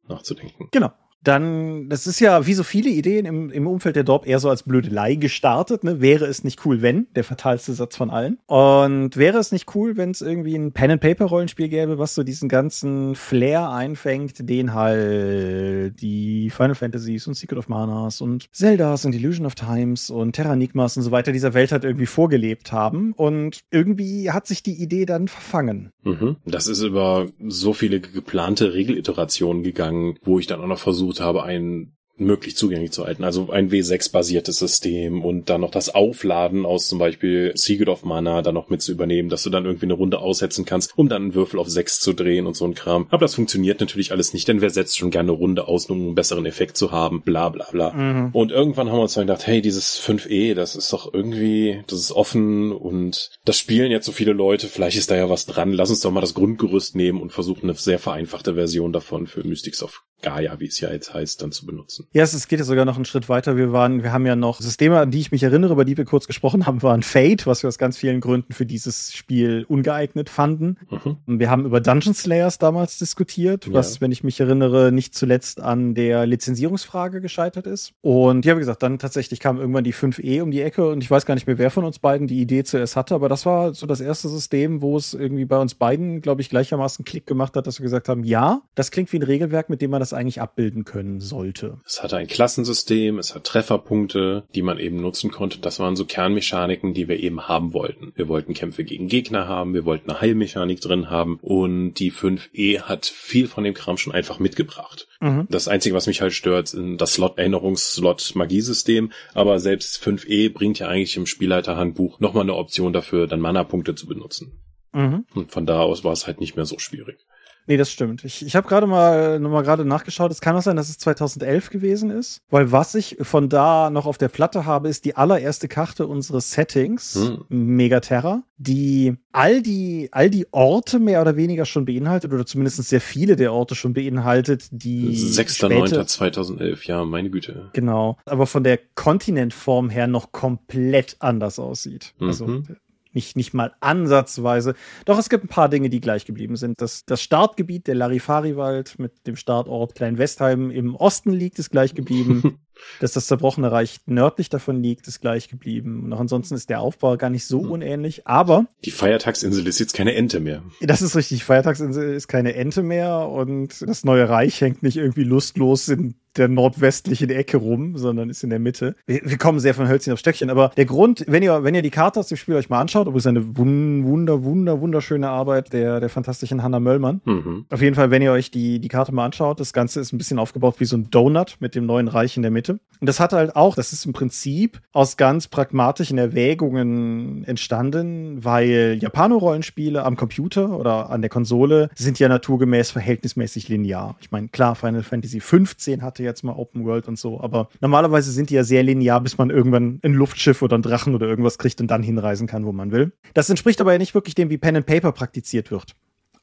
nachzudenken. Genau dann, das ist ja wie so viele Ideen im, im Umfeld der Dorp eher so als Blödelei gestartet. Ne? Wäre es nicht cool, wenn, der fatalste Satz von allen. Und wäre es nicht cool, wenn es irgendwie ein Pen-and-Paper-Rollenspiel gäbe, was so diesen ganzen Flair einfängt, den halt die Final Fantasies und Secret of Manas und Zeldas und Illusion of Times und Terranigmas und so weiter dieser Welt halt irgendwie vorgelebt haben. Und irgendwie hat sich die Idee dann verfangen. Mhm. Das ist über so viele geplante Regeliterationen gegangen, wo ich dann auch noch versucht habe, ein möglich zugänglich zu halten. Also ein W6-basiertes System und dann noch das Aufladen aus zum Beispiel Secret of Mana dann noch mit zu übernehmen, dass du dann irgendwie eine Runde aussetzen kannst, um dann einen Würfel auf 6 zu drehen und so ein Kram. Aber das funktioniert natürlich alles nicht, denn wer setzt schon gerne eine Runde aus, um einen besseren Effekt zu haben, bla bla bla. Mhm. Und irgendwann haben wir uns dann gedacht, hey, dieses 5e, das ist doch irgendwie, das ist offen und das spielen jetzt so viele Leute, vielleicht ist da ja was dran, lass uns doch mal das Grundgerüst nehmen und versuchen eine sehr vereinfachte Version davon für Mystics of Gaia, wie es ja jetzt heißt, dann zu benutzen. Ja, es geht ja sogar noch einen Schritt weiter. Wir waren, wir haben ja noch Systeme, an die ich mich erinnere, über die wir kurz gesprochen haben, waren Fate, was wir aus ganz vielen Gründen für dieses Spiel ungeeignet fanden. Mhm. Wir haben über Dungeon Slayers damals diskutiert, was, ja. wenn ich mich erinnere, nicht zuletzt an der Lizenzierungsfrage gescheitert ist. Und ja, wie gesagt, dann tatsächlich kam irgendwann die 5e um die Ecke und ich weiß gar nicht mehr, wer von uns beiden die Idee zuerst hatte, aber das war so das erste System, wo es irgendwie bei uns beiden, glaube ich, gleichermaßen Klick gemacht hat, dass wir gesagt haben, ja, das klingt wie ein Regelwerk, mit dem man das eigentlich abbilden können sollte. Es hatte ein Klassensystem, es hat Trefferpunkte, die man eben nutzen konnte. Das waren so Kernmechaniken, die wir eben haben wollten. Wir wollten Kämpfe gegen Gegner haben, wir wollten eine Heilmechanik drin haben und die 5e hat viel von dem Kram schon einfach mitgebracht. Mhm. Das Einzige, was mich halt stört, ist das Slot-Erinnerungs-Slot-Magiesystem, aber selbst 5e bringt ja eigentlich im Spielleiterhandbuch nochmal eine Option dafür, dann Mana-Punkte zu benutzen. Mhm. Und von da aus war es halt nicht mehr so schwierig. Nee, das stimmt. Ich, ich habe gerade mal noch mal gerade nachgeschaut. Es kann auch sein, dass es 2011 gewesen ist, weil was ich von da noch auf der Platte habe, ist die allererste Karte unseres Settings, hm. Megaterra, die all die all die Orte mehr oder weniger schon beinhaltet oder zumindest sehr viele der Orte schon beinhaltet, die 6.9.2011, ja, meine Güte. Genau, aber von der Kontinentform her noch komplett anders aussieht. Also mhm. Also nicht, nicht mal ansatzweise. Doch es gibt ein paar Dinge, die gleich geblieben sind. Das, das Startgebiet, der Larifari-Wald mit dem Startort Klein Westheim im Osten liegt, ist gleich geblieben. Dass das zerbrochene Reich nördlich davon liegt, ist gleich geblieben. Und auch ansonsten ist der Aufbau gar nicht so hm. unähnlich, aber. Die Feiertagsinsel ist jetzt keine Ente mehr. Das ist richtig. Die Feiertagsinsel ist keine Ente mehr und das neue Reich hängt nicht irgendwie lustlos in der nordwestlichen Ecke rum, sondern ist in der Mitte. Wir, wir, kommen sehr von Hölzchen auf Stöckchen, aber der Grund, wenn ihr, wenn ihr die Karte aus dem Spiel euch mal anschaut, ist eine wunder, wunder, wunderschöne Arbeit der, der fantastischen Hannah Möllmann. Mhm. Auf jeden Fall, wenn ihr euch die, die Karte mal anschaut, das Ganze ist ein bisschen aufgebaut wie so ein Donut mit dem neuen Reich in der Mitte Und das hat halt auch, das ist im Prinzip aus ganz pragmatischen Erwägungen entstanden, weil Japano-Rollenspiele am Computer oder an der Konsole sind ja naturgemäß verhältnismäßig linear. Ich meine, klar, Final Fantasy 15 hatte jetzt mal Open World und so, aber normalerweise sind die ja sehr linear, bis man irgendwann ein Luftschiff oder ein Drachen oder irgendwas kriegt und dann hinreisen kann, wo man will. Das entspricht aber ja nicht wirklich dem, wie Pen and Paper praktiziert wird.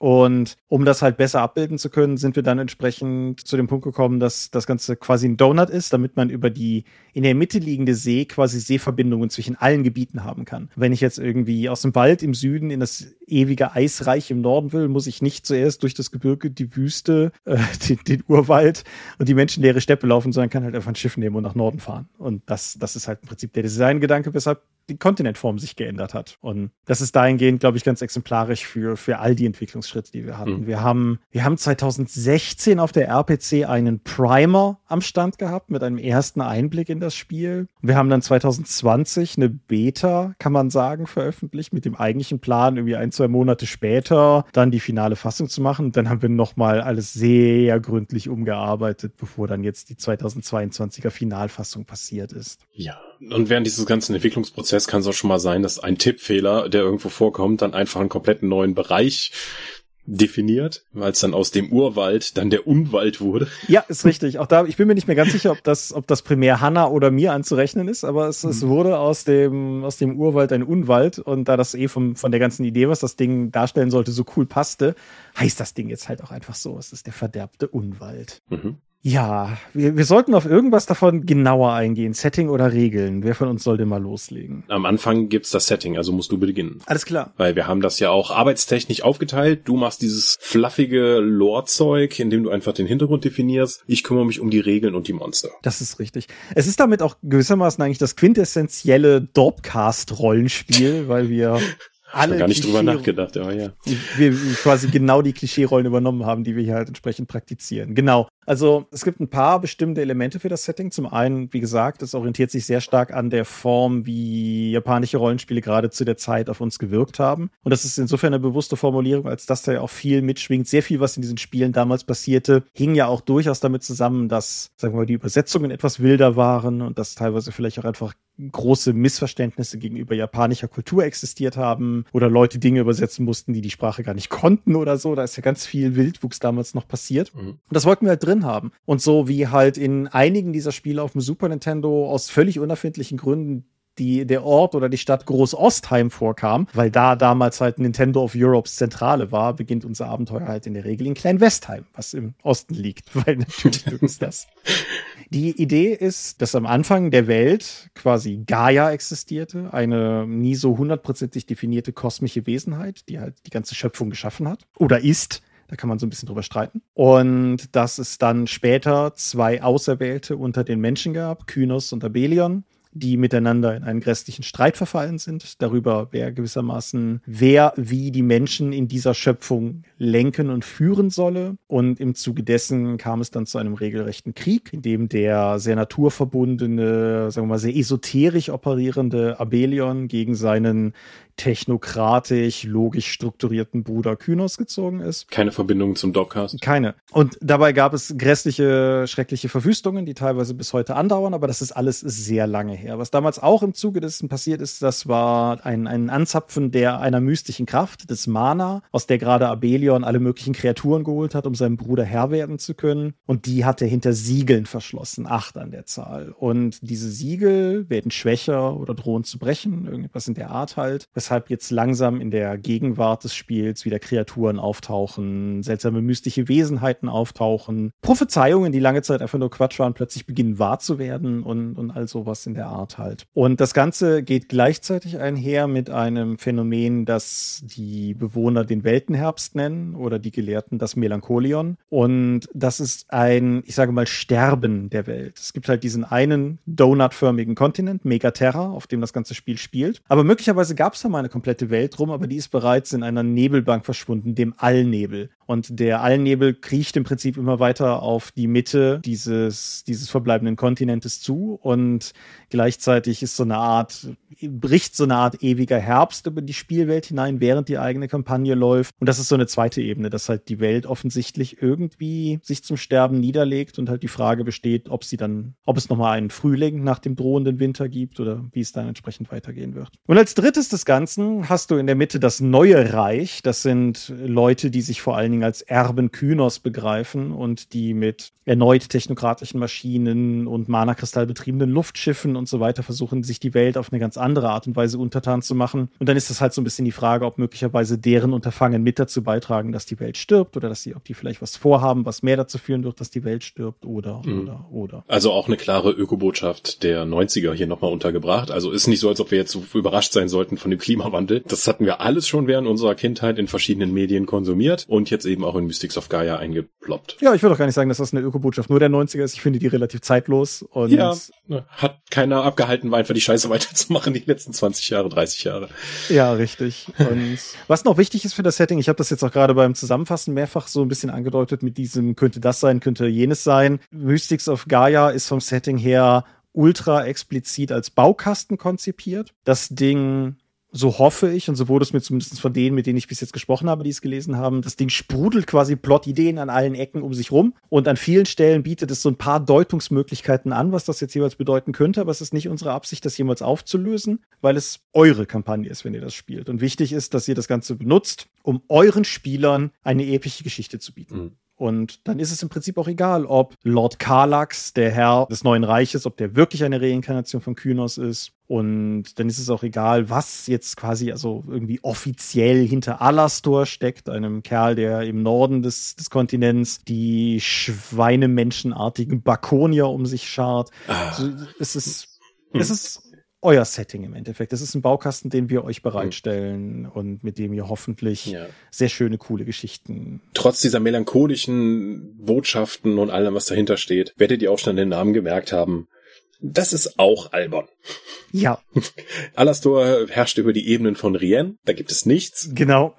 Und um das halt besser abbilden zu können, sind wir dann entsprechend zu dem Punkt gekommen, dass das Ganze quasi ein Donut ist, damit man über die in der Mitte liegende See quasi Seeverbindungen zwischen allen Gebieten haben kann. Wenn ich jetzt irgendwie aus dem Wald im Süden in das ewige Eisreich im Norden will, muss ich nicht zuerst durch das Gebirge, die Wüste, äh, den, den Urwald und die menschenleere Steppe laufen, sondern kann halt einfach ein Schiff nehmen und nach Norden fahren. Und das, das ist halt im Prinzip der Designgedanke, weshalb die Kontinentform sich geändert hat. Und das ist dahingehend, glaube ich, ganz exemplarisch für, für all die Entwicklungsschritte, die wir hatten. Mhm. Wir haben, wir haben 2016 auf der RPC einen Primer am Stand gehabt mit einem ersten Einblick in das Spiel. Wir haben dann 2020 eine Beta, kann man sagen, veröffentlicht mit dem eigentlichen Plan, irgendwie ein, zwei Monate später dann die finale Fassung zu machen. Und dann haben wir nochmal alles sehr gründlich umgearbeitet, bevor dann jetzt die 2022er Finalfassung passiert ist. Ja. Und während dieses ganzen Entwicklungsprozess kann es auch schon mal sein, dass ein Tippfehler, der irgendwo vorkommt, dann einfach einen kompletten neuen Bereich definiert, weil es dann aus dem Urwald dann der Unwald wurde. Ja, ist richtig. Auch da, ich bin mir nicht mehr ganz sicher, ob das, ob das primär Hanna oder mir anzurechnen ist, aber es, mhm. es wurde aus dem, aus dem Urwald ein Unwald und da das eh vom, von der ganzen Idee, was das Ding darstellen sollte, so cool passte, heißt das Ding jetzt halt auch einfach so. Es ist der verderbte Unwald. Mhm. Ja, wir, wir sollten auf irgendwas davon genauer eingehen. Setting oder Regeln. Wer von uns soll denn mal loslegen? Am Anfang gibt's das Setting, also musst du beginnen. Alles klar. Weil wir haben das ja auch arbeitstechnisch aufgeteilt. Du machst dieses fluffige Lore-Zeug, indem du einfach den Hintergrund definierst. Ich kümmere mich um die Regeln und die Monster. Das ist richtig. Es ist damit auch gewissermaßen eigentlich das quintessentielle Dorpcast-Rollenspiel, weil wir alle gar nicht drüber nachgedacht, aber ja. Wir quasi genau die Klischee-Rollen übernommen haben, die wir hier halt entsprechend praktizieren. Genau. Also es gibt ein paar bestimmte Elemente für das Setting. Zum einen, wie gesagt, es orientiert sich sehr stark an der Form, wie japanische Rollenspiele gerade zu der Zeit auf uns gewirkt haben. Und das ist insofern eine bewusste Formulierung, als dass da ja auch viel mitschwingt. Sehr viel, was in diesen Spielen damals passierte, hing ja auch durchaus damit zusammen, dass, sagen wir mal, die Übersetzungen etwas wilder waren und dass teilweise vielleicht auch einfach große Missverständnisse gegenüber japanischer Kultur existiert haben oder Leute Dinge übersetzen mussten, die die Sprache gar nicht konnten oder so. Da ist ja ganz viel Wildwuchs damals noch passiert. Mhm. Und das wollten wir halt drin haben. Und so wie halt in einigen dieser Spiele auf dem Super Nintendo aus völlig unerfindlichen Gründen die, der Ort oder die Stadt Groß-Ostheim vorkam, weil da damals halt Nintendo of Europes Zentrale war, beginnt unser Abenteuer halt in der Regel in Klein-Westheim, was im Osten liegt, weil natürlich ist das. Die Idee ist, dass am Anfang der Welt quasi Gaia existierte, eine nie so hundertprozentig definierte kosmische Wesenheit, die halt die ganze Schöpfung geschaffen hat oder ist. Da kann man so ein bisschen drüber streiten. Und dass es dann später zwei Auserwählte unter den Menschen gab, Kynos und Abelion, die miteinander in einen grässlichen Streit verfallen sind, darüber, wer gewissermaßen, wer wie die Menschen in dieser Schöpfung lenken und führen solle. Und im Zuge dessen kam es dann zu einem regelrechten Krieg, in dem der sehr naturverbundene, sagen wir mal, sehr esoterisch operierende Abelion gegen seinen technokratisch, logisch strukturierten Bruder Kynos gezogen ist. Keine Verbindung zum Dogcast? Keine. Und dabei gab es grässliche, schreckliche Verwüstungen, die teilweise bis heute andauern, aber das ist alles sehr lange her. Was damals auch im Zuge dessen passiert ist, das war ein, ein Anzapfen der einer mystischen Kraft, des Mana, aus der gerade Abelion alle möglichen Kreaturen geholt hat, um seinem Bruder Herr werden zu können. Und die hat er hinter Siegeln verschlossen, acht an der Zahl. Und diese Siegel werden schwächer oder drohen zu brechen, irgendwas in der Art halt weshalb jetzt langsam in der Gegenwart des Spiels wieder Kreaturen auftauchen, seltsame mystische Wesenheiten auftauchen, Prophezeiungen, die lange Zeit einfach nur Quatsch waren, plötzlich beginnen wahr zu werden und, und all sowas in der Art halt. Und das Ganze geht gleichzeitig einher mit einem Phänomen, das die Bewohner den Weltenherbst nennen oder die Gelehrten das Melancholion. Und das ist ein, ich sage mal, Sterben der Welt. Es gibt halt diesen einen donutförmigen Kontinent, Megaterra, auf dem das ganze Spiel spielt. Aber möglicherweise gab es da um eine komplette Welt rum, aber die ist bereits in einer Nebelbank verschwunden, dem Allnebel. Und der Allnebel kriecht im Prinzip immer weiter auf die Mitte dieses, dieses verbleibenden Kontinentes zu und gleichzeitig ist so eine Art, bricht so eine Art ewiger Herbst über die Spielwelt hinein, während die eigene Kampagne läuft. Und das ist so eine zweite Ebene, dass halt die Welt offensichtlich irgendwie sich zum Sterben niederlegt und halt die Frage besteht, ob sie dann, ob es nochmal einen Frühling nach dem drohenden Winter gibt oder wie es dann entsprechend weitergehen wird. Und als drittes des Ganzen hast du in der Mitte das neue Reich. Das sind Leute, die sich vor allen Dingen als Erben Kynos begreifen und die mit erneut technokratischen Maschinen und Mana-Kristall betriebenen Luftschiffen und so weiter versuchen, sich die Welt auf eine ganz andere Art und Weise untertan zu machen. Und dann ist das halt so ein bisschen die Frage, ob möglicherweise deren Unterfangen mit dazu beitragen, dass die Welt stirbt oder dass sie, ob die vielleicht was vorhaben, was mehr dazu führen wird, dass die Welt stirbt oder, mhm. oder, oder. Also auch eine klare Ökobotschaft der 90er hier nochmal untergebracht. Also ist nicht so, als ob wir jetzt so überrascht sein sollten von dem Klimawandel. Das hatten wir alles schon während unserer Kindheit in verschiedenen Medien konsumiert und jetzt eben auch in Mystics of Gaia eingeploppt. Ja, ich würde auch gar nicht sagen, dass das eine Ökobotschaft nur der 90er ist. Ich finde die relativ zeitlos und ja, ne, hat keiner abgehalten, war einfach die Scheiße weiterzumachen die letzten 20 Jahre, 30 Jahre. Ja, richtig. Und was noch wichtig ist für das Setting, ich habe das jetzt auch gerade beim Zusammenfassen mehrfach so ein bisschen angedeutet mit diesem könnte das sein, könnte jenes sein. Mystics of Gaia ist vom Setting her ultra explizit als Baukasten konzipiert. Das Ding so hoffe ich, und so wurde es mir zumindest von denen, mit denen ich bis jetzt gesprochen habe, die es gelesen haben, das Ding sprudelt quasi Plot-Ideen an allen Ecken um sich rum. Und an vielen Stellen bietet es so ein paar Deutungsmöglichkeiten an, was das jetzt jeweils bedeuten könnte. Aber es ist nicht unsere Absicht, das jemals aufzulösen, weil es eure Kampagne ist, wenn ihr das spielt. Und wichtig ist, dass ihr das Ganze benutzt, um euren Spielern eine epische Geschichte zu bieten. Mhm. Und dann ist es im Prinzip auch egal, ob Lord Karlax, der Herr des Neuen Reiches, ob der wirklich eine Reinkarnation von Kynos ist. Und dann ist es auch egal, was jetzt quasi also irgendwie offiziell hinter Alastor steckt, einem Kerl, der im Norden des, des Kontinents die schweinemenschenartigen Bakonier um sich schart. Ah. Also, es ist, hm. es ist euer Setting im Endeffekt. Das ist ein Baukasten, den wir euch bereitstellen mhm. und mit dem ihr hoffentlich ja. sehr schöne, coole Geschichten. Trotz dieser melancholischen Botschaften und allem, was dahinter steht, werdet ihr auch schon den Namen gemerkt haben. Das ist auch albern. Ja. Alastor herrscht über die Ebenen von Rien. Da gibt es nichts. Genau.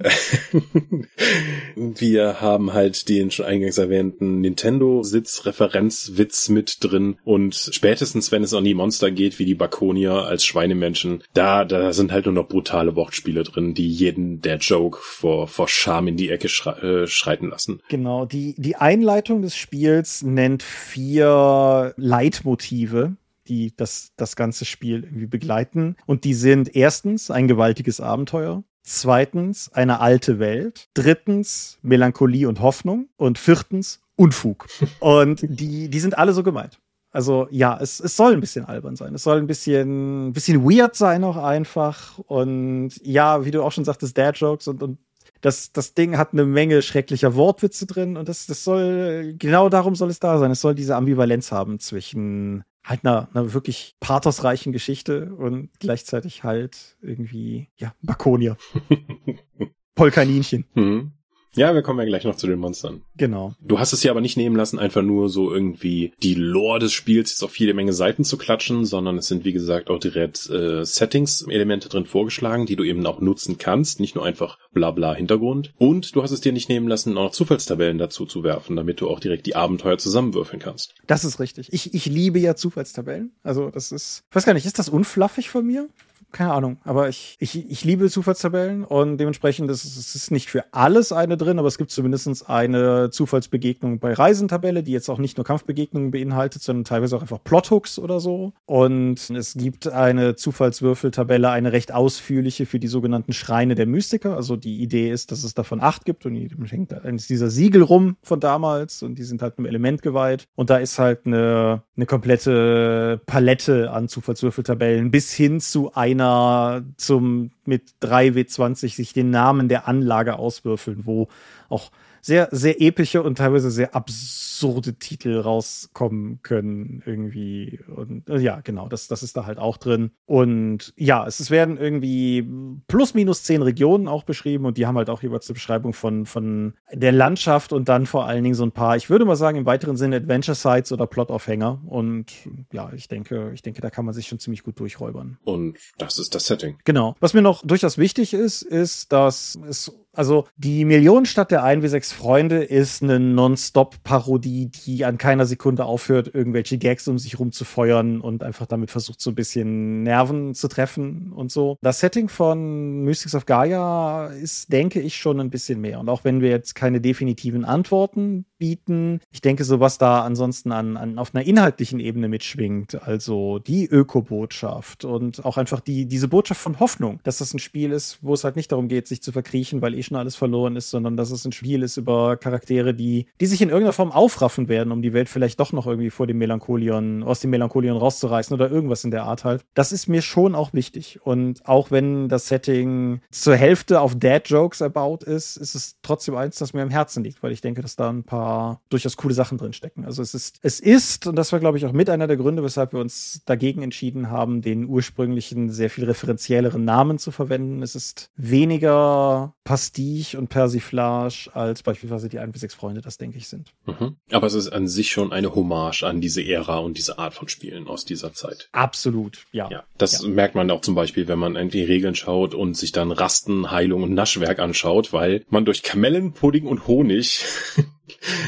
Wir haben halt den schon eingangs erwähnten Nintendo-Sitz-Referenzwitz mit drin. Und spätestens, wenn es an die Monster geht, wie die Bakonier als Schweinemenschen, da, da sind halt nur noch brutale Wortspiele drin, die jeden der Joke vor, vor Scham in die Ecke schrei äh, schreiten lassen. Genau. Die, die Einleitung des Spiels nennt vier Leitmotive die das, das ganze Spiel irgendwie begleiten. Und die sind erstens ein gewaltiges Abenteuer. Zweitens eine alte Welt. Drittens Melancholie und Hoffnung. Und viertens Unfug. Und die, die sind alle so gemeint. Also ja, es, es soll ein bisschen albern sein. Es soll ein bisschen, ein bisschen weird sein auch einfach. Und ja, wie du auch schon sagtest, Dad-Jokes und, und das, das Ding hat eine Menge schrecklicher Wortwitze drin und das, das soll, genau darum soll es da sein. Es soll diese Ambivalenz haben zwischen halt einer, einer wirklich pathosreichen Geschichte und gleichzeitig halt irgendwie, ja, Bakonier. Polkaninchen. Mhm. Ja, wir kommen ja gleich noch zu den Monstern. Genau. Du hast es ja aber nicht nehmen lassen, einfach nur so irgendwie die Lore des Spiels jetzt auf jede Menge Seiten zu klatschen, sondern es sind wie gesagt auch direkt äh, Settings-Elemente drin vorgeschlagen, die du eben auch nutzen kannst, nicht nur einfach bla bla Hintergrund. Und du hast es dir nicht nehmen lassen, auch Zufallstabellen dazu zu werfen, damit du auch direkt die Abenteuer zusammenwürfeln kannst. Das ist richtig. Ich, ich liebe ja Zufallstabellen. Also das ist, ich weiß gar nicht, ist das unfluffig von mir? Keine Ahnung, aber ich, ich, ich liebe Zufallstabellen und dementsprechend ist es ist nicht für alles eine drin, aber es gibt zumindest eine Zufallsbegegnung bei Reisentabelle, die jetzt auch nicht nur Kampfbegegnungen beinhaltet, sondern teilweise auch einfach Plothooks oder so. Und es gibt eine Zufallswürfeltabelle, eine recht ausführliche für die sogenannten Schreine der Mystiker. Also die Idee ist, dass es davon acht gibt und die hängt eines dieser Siegel rum von damals und die sind halt einem Element geweiht. Und da ist halt eine, eine komplette Palette an Zufallswürfeltabellen bis hin zu einer einer zum mit 3W20 sich den Namen der Anlage auswürfeln, wo auch sehr, sehr epische und teilweise sehr absurde Titel rauskommen können irgendwie. Und äh, ja, genau, das, das ist da halt auch drin. Und ja, es, es werden irgendwie plus minus zehn Regionen auch beschrieben und die haben halt auch jeweils eine Beschreibung von, von der Landschaft und dann vor allen Dingen so ein paar, ich würde mal sagen, im weiteren Sinne Adventure Sites oder Plot-Aufhänger. Und ja, ich denke, ich denke, da kann man sich schon ziemlich gut durchräubern. Und das ist das Setting. Genau. Was mir noch durchaus wichtig ist, ist, dass es also die Millionenstadt der 1 wie 6 Freunde ist eine Non-Stop-Parodie, die an keiner Sekunde aufhört, irgendwelche Gags um sich rumzufeuern und einfach damit versucht, so ein bisschen Nerven zu treffen und so. Das Setting von Mystics of Gaia ist, denke ich, schon ein bisschen mehr. Und auch wenn wir jetzt keine definitiven Antworten bieten, ich denke, so was da ansonsten an, an auf einer inhaltlichen Ebene mitschwingt, also die Öko-Botschaft und auch einfach die, diese Botschaft von Hoffnung, dass das ein Spiel ist, wo es halt nicht darum geht, sich zu verkriechen, weil eh schon alles verloren ist, sondern dass es ein Spiel ist über Charaktere, die, die sich in irgendeiner Form aufraffen werden, um die Welt vielleicht doch noch irgendwie vor dem Melancholion, aus dem Melancholion rauszureißen oder irgendwas in der Art halt. Das ist mir schon auch wichtig. Und auch wenn das Setting zur Hälfte auf Dad-Jokes erbaut ist, ist es trotzdem eins, das mir am Herzen liegt, weil ich denke, dass da ein paar durchaus coole Sachen drin stecken. Also es ist, es ist, und das war, glaube ich, auch mit einer der Gründe, weshalb wir uns dagegen entschieden haben, den ursprünglichen, sehr viel referenzielleren Namen zu verwenden. Es ist weniger Pastiche und Persiflage als beispielsweise die 1 bis 6 Freunde das, denke ich, sind. Mhm. Aber es ist an sich schon eine Hommage an diese Ära und diese Art von Spielen aus dieser Zeit. Absolut, ja. Ja, das ja. merkt man auch zum Beispiel, wenn man in die Regeln schaut und sich dann Rasten, Heilung und Naschwerk anschaut, weil man durch Kamellen, Pudding und Honig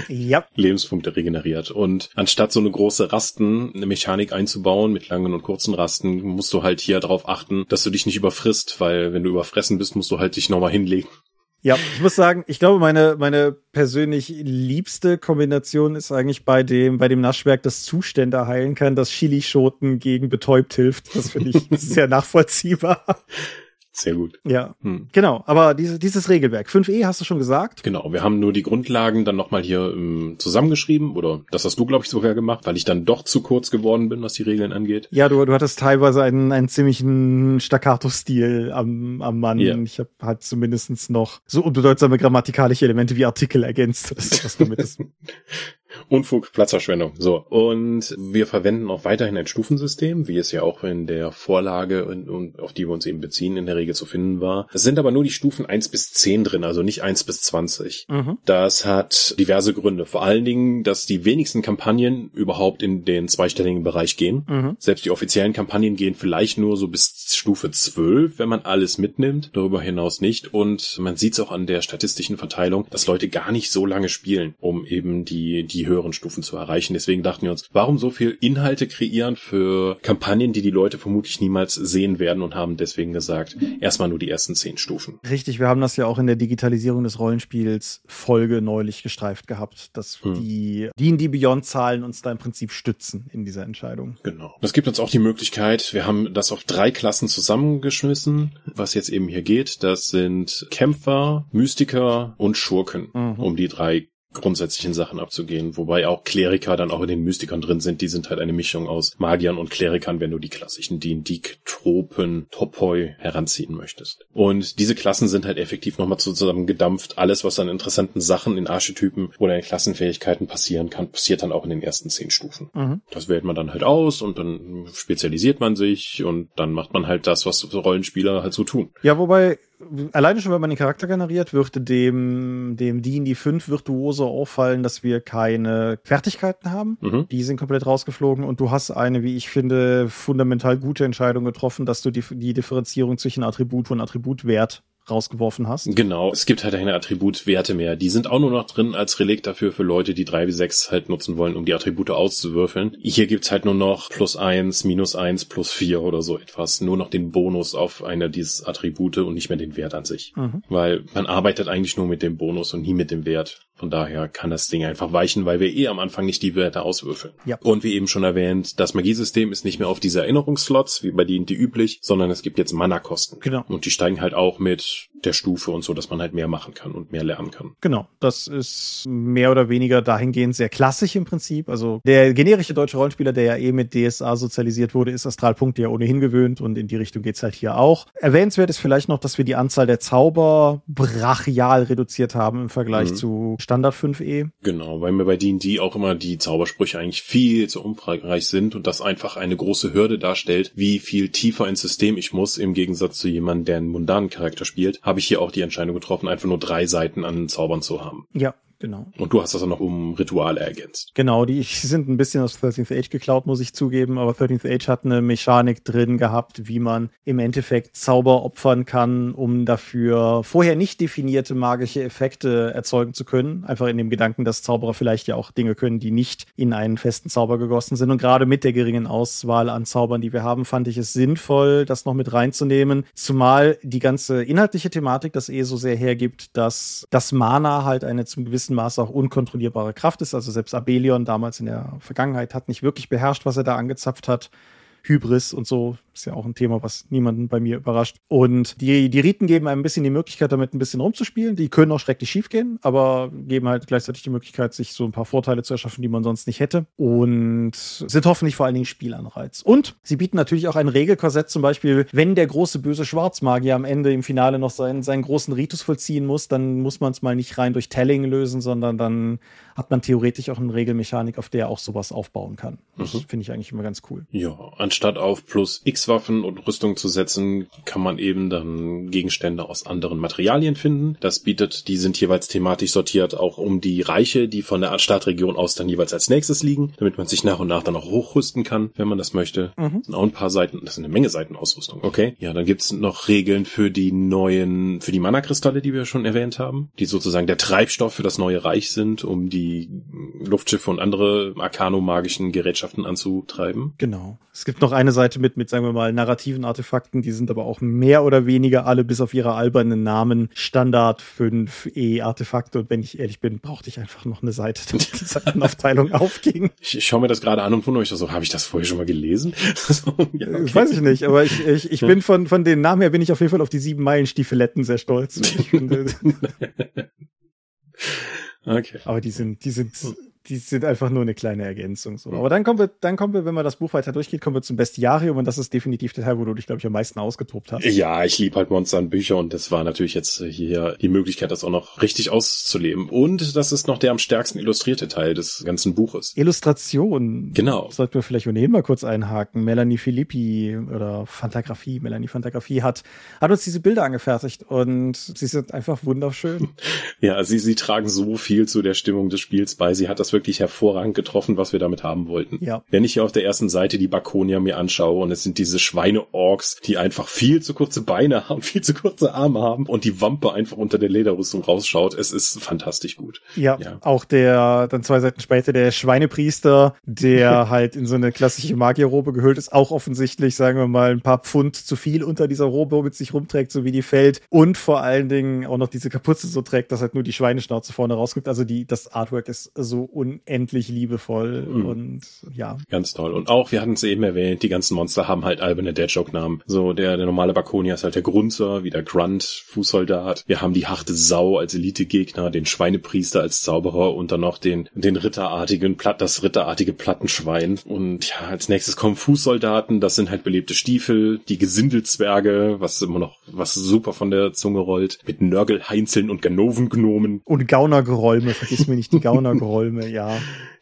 ja. Lebenspunkte regeneriert. Und anstatt so eine große Rasten, eine Mechanik einzubauen mit langen und kurzen Rasten, musst du halt hier darauf achten, dass du dich nicht überfrisst, weil wenn du überfressen bist, musst du halt dich nochmal hinlegen. Ja, ich muss sagen, ich glaube, meine, meine persönlich liebste Kombination ist eigentlich bei dem, bei dem Naschwerk, das Zustände heilen kann, das Chilischoten gegen betäubt hilft. Das finde ich sehr nachvollziehbar. Sehr gut. Ja, hm. genau. Aber diese, dieses Regelwerk, 5e hast du schon gesagt? Genau, wir haben nur die Grundlagen dann nochmal hier ähm, zusammengeschrieben oder das hast du, glaube ich, sogar gemacht, weil ich dann doch zu kurz geworden bin, was die Regeln angeht. Ja, du, du hattest teilweise einen, einen ziemlichen Staccato-Stil am, am Mann. Yeah. Ich habe halt zumindestens noch so unbedeutsame grammatikalische Elemente wie Artikel ergänzt. Das, was damit ist. Unfug, Platzverschwendung. So. Und wir verwenden auch weiterhin ein Stufensystem, wie es ja auch in der Vorlage und, und auf die wir uns eben beziehen, in der Regel zu finden war. Es sind aber nur die Stufen eins bis zehn drin, also nicht eins bis zwanzig. Mhm. Das hat diverse Gründe. Vor allen Dingen, dass die wenigsten Kampagnen überhaupt in den zweistelligen Bereich gehen. Mhm. Selbst die offiziellen Kampagnen gehen vielleicht nur so bis Stufe zwölf, wenn man alles mitnimmt. Darüber hinaus nicht. Und man sieht es auch an der statistischen Verteilung, dass Leute gar nicht so lange spielen, um eben die, die die höheren Stufen zu erreichen. Deswegen dachten wir uns, warum so viel Inhalte kreieren für Kampagnen, die die Leute vermutlich niemals sehen werden und haben deswegen gesagt, erstmal nur die ersten zehn Stufen. Richtig, wir haben das ja auch in der Digitalisierung des Rollenspiels Folge neulich gestreift gehabt, dass hm. die D&D Beyond Zahlen uns da im Prinzip stützen in dieser Entscheidung. Genau. Das gibt uns auch die Möglichkeit, wir haben das auf drei Klassen zusammengeschmissen, was jetzt eben hier geht. Das sind Kämpfer, Mystiker und Schurken, mhm. um die drei grundsätzlichen Sachen abzugehen, wobei auch Kleriker dann auch in den Mystikern drin sind. Die sind halt eine Mischung aus Magiern und Klerikern, wenn du die klassischen D&D-Tropen, Topoi heranziehen möchtest. Und diese Klassen sind halt effektiv nochmal zusammengedampft. Alles, was an interessanten Sachen in Archetypen oder in Klassenfähigkeiten passieren kann, passiert dann auch in den ersten zehn Stufen. Mhm. Das wählt man dann halt aus und dann spezialisiert man sich und dann macht man halt das, was Rollenspieler halt so tun. Ja, wobei alleine schon, wenn man den Charakter generiert, würde dem, dem D&D 5 Virtuose auffallen, dass wir keine Fertigkeiten haben. Mhm. Die sind komplett rausgeflogen und du hast eine, wie ich finde, fundamental gute Entscheidung getroffen, dass du die, die Differenzierung zwischen Attribut und Attributwert rausgeworfen hast. Genau, es gibt halt keine Attributwerte mehr. Die sind auch nur noch drin als Relikt dafür für Leute, die drei wie sechs halt nutzen wollen, um die Attribute auszuwürfeln. Hier gibt's halt nur noch plus eins, minus eins, plus vier oder so etwas. Nur noch den Bonus auf einer dieser Attribute und nicht mehr den Wert an sich. Mhm. Weil man arbeitet eigentlich nur mit dem Bonus und nie mit dem Wert. Von daher kann das Ding einfach weichen, weil wir eh am Anfang nicht die Werte auswürfeln. Ja. Und wie eben schon erwähnt, das Magiesystem ist nicht mehr auf diese Erinnerungsslots, wie bei denen die üblich, sondern es gibt jetzt Mana-Kosten. Genau. Und die steigen halt auch mit der Stufe und so, dass man halt mehr machen kann und mehr lernen kann. Genau. Das ist mehr oder weniger dahingehend sehr klassisch im Prinzip. Also der generische deutsche Rollenspieler, der ja eh mit DSA sozialisiert wurde, ist Astralpunkte ja ohnehin gewöhnt und in die Richtung geht's halt hier auch. Erwähnenswert ist vielleicht noch, dass wir die Anzahl der Zauber brachial reduziert haben im Vergleich mhm. zu Standard 5e. Genau, weil mir bei D&D auch immer die Zaubersprüche eigentlich viel zu umfangreich sind und das einfach eine große Hürde darstellt, wie viel tiefer ins System ich muss, im Gegensatz zu jemandem, der einen mundanen Charakter spielt, habe ich hier auch die Entscheidung getroffen, einfach nur drei Seiten an Zaubern zu haben. Ja, Genau. Und du hast das auch noch um Rituale ergänzt. Genau, die sind ein bisschen aus 13th Age geklaut, muss ich zugeben, aber 13th Age hat eine Mechanik drin gehabt, wie man im Endeffekt Zauber opfern kann, um dafür vorher nicht definierte magische Effekte erzeugen zu können. Einfach in dem Gedanken, dass Zauberer vielleicht ja auch Dinge können, die nicht in einen festen Zauber gegossen sind. Und gerade mit der geringen Auswahl an Zaubern, die wir haben, fand ich es sinnvoll, das noch mit reinzunehmen. Zumal die ganze inhaltliche Thematik das eh so sehr hergibt, dass das Mana halt eine zum gewissen gewissem Maße auch unkontrollierbare Kraft ist. Also selbst Abelion damals in der Vergangenheit hat nicht wirklich beherrscht, was er da angezapft hat. Hybris und so ist ja auch ein Thema, was niemanden bei mir überrascht. Und die, die Riten geben einem ein bisschen die Möglichkeit, damit ein bisschen rumzuspielen. Die können auch schrecklich schief gehen, aber geben halt gleichzeitig die Möglichkeit, sich so ein paar Vorteile zu erschaffen, die man sonst nicht hätte. Und sind hoffentlich vor allen Dingen Spielanreiz. Und sie bieten natürlich auch ein Regelkorsett, zum Beispiel, wenn der große böse Schwarzmagier am Ende im Finale noch seinen, seinen großen Ritus vollziehen muss, dann muss man es mal nicht rein durch Telling lösen, sondern dann hat man theoretisch auch eine Regelmechanik, auf der auch sowas aufbauen kann. Das mhm. finde ich eigentlich immer ganz cool. Ja, anstatt auf plus X Waffen und Rüstung zu setzen, kann man eben dann Gegenstände aus anderen Materialien finden. Das bietet, die sind jeweils thematisch sortiert, auch um die Reiche, die von der Startregion aus dann jeweils als nächstes liegen, damit man sich nach und nach dann auch hochrüsten kann, wenn man das möchte. Mhm. Das sind auch ein paar Seiten, das sind eine Menge Seiten Ausrüstung. Okay. Ja, dann gibt's noch Regeln für die neuen, für die Mana-Kristalle, die wir schon erwähnt haben, die sozusagen der Treibstoff für das neue Reich sind, um die Luftschiffe und andere arkanomagischen Gerätschaften anzutreiben. Genau. Es gibt noch eine Seite mit, mit, sagen wir mal, narrativen Artefakten, die sind aber auch mehr oder weniger alle bis auf ihre albernen Namen Standard 5e Artefakte. Und wenn ich ehrlich bin, brauchte ich einfach noch eine Seite, damit die Seitenaufteilung aufging. Ich, ich schaue mir das gerade an und wundere mich so, habe ich das vorher schon mal gelesen? so, ja, okay. Weiß ich nicht, aber ich, ich, ich bin von, von den Namen her bin ich auf jeden Fall auf die sieben Meilen Stiefeletten sehr stolz. okay. Aber die sind, die sind die sind einfach nur eine kleine Ergänzung. So. Aber dann kommen wir, dann kommen wir, wenn man das Buch weiter durchgeht, kommen wir zum Bestiarium und das ist definitiv der Teil, wo du dich, glaube ich, am meisten ausgetobt hast. Ja, ich liebe halt Monster und Bücher und das war natürlich jetzt hier die Möglichkeit, das auch noch richtig auszuleben. Und das ist noch der am stärksten illustrierte Teil des ganzen Buches. Illustration. Genau. Sollten wir vielleicht ohnehin mal kurz einhaken. Melanie Filippi oder Fantagrafie, Melanie Fantagrafie hat, hat uns diese Bilder angefertigt und sie sind einfach wunderschön. ja, sie, sie tragen so viel zu der Stimmung des Spiels bei. Sie hat das wirklich hervorragend getroffen, was wir damit haben wollten. Ja. Wenn ich hier auf der ersten Seite die Bakonia mir anschaue und es sind diese Schweine-Orks, die einfach viel zu kurze Beine haben, viel zu kurze Arme haben und die Wampe einfach unter der Lederrüstung rausschaut, es ist fantastisch gut. Ja, ja. auch der, dann zwei Seiten später, der Schweinepriester, der halt in so eine klassische Magierrobe gehüllt ist, auch offensichtlich, sagen wir mal, ein paar Pfund zu viel unter dieser Robe mit sich rumträgt, so wie die fällt und vor allen Dingen auch noch diese Kapuze so trägt, dass halt nur die Schweineschnauze vorne rausguckt. Also die, das Artwork ist so unendlich liebevoll mhm. und ja. Ganz toll. Und auch, wir hatten es eben erwähnt, die ganzen Monster haben halt alberne Deadjoke-Namen. So, der, der normale Bakonia ist halt der Grunzer, wie der Grunt, Fußsoldat. Wir haben die harte Sau als Elite-Gegner, den Schweinepriester als Zauberer und dann noch den, den ritterartigen Platt, das ritterartige Plattenschwein. Und ja, als nächstes kommen Fußsoldaten, das sind halt belebte Stiefel, die Gesindelzwerge, was immer noch, was super von der Zunge rollt, mit Nörgelheinzeln und Ganovengnomen. Und Gaunergeräume, vergiss mir nicht die Gaunergeräume, ja.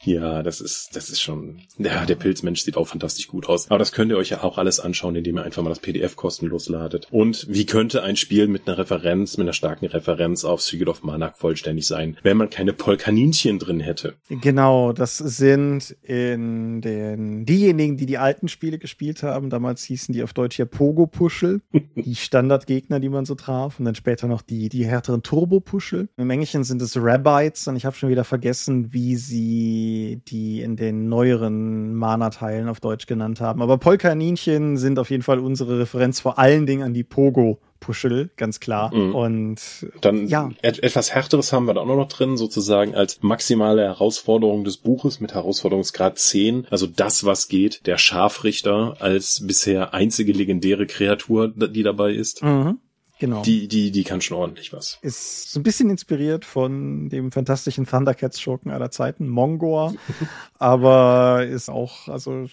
Ja, das ist, das ist schon, ja, der Pilzmensch sieht auch fantastisch gut aus. Aber das könnt ihr euch ja auch alles anschauen, indem ihr einfach mal das PDF kostenlos ladet. Und wie könnte ein Spiel mit einer Referenz, mit einer starken Referenz auf Secret of Manak vollständig sein, wenn man keine Polkaninchen drin hätte? Genau, das sind in den, diejenigen, die die alten Spiele gespielt haben. Damals hießen die auf Deutsch ja Pogo-Puschel, die Standardgegner, die man so traf. Und dann später noch die, die härteren Turbo-Puschel. Im Englischen sind es Rabbites und ich habe schon wieder vergessen, wie sie die, in den neueren Mana-Teilen auf Deutsch genannt haben. Aber Polkaninchen sind auf jeden Fall unsere Referenz vor allen Dingen an die Pogo. Puschel, ganz klar. Mhm. Und dann ja. Et etwas härteres haben wir da auch noch drin, sozusagen als maximale Herausforderung des Buches mit Herausforderungsgrad 10. Also das, was geht, der Scharfrichter als bisher einzige legendäre Kreatur, die dabei ist. Mhm. Genau. Die, die, die kann schon ordentlich was. Ist so ein bisschen inspiriert von dem fantastischen Thundercats-Schurken aller Zeiten, Mongor. aber ist auch, also,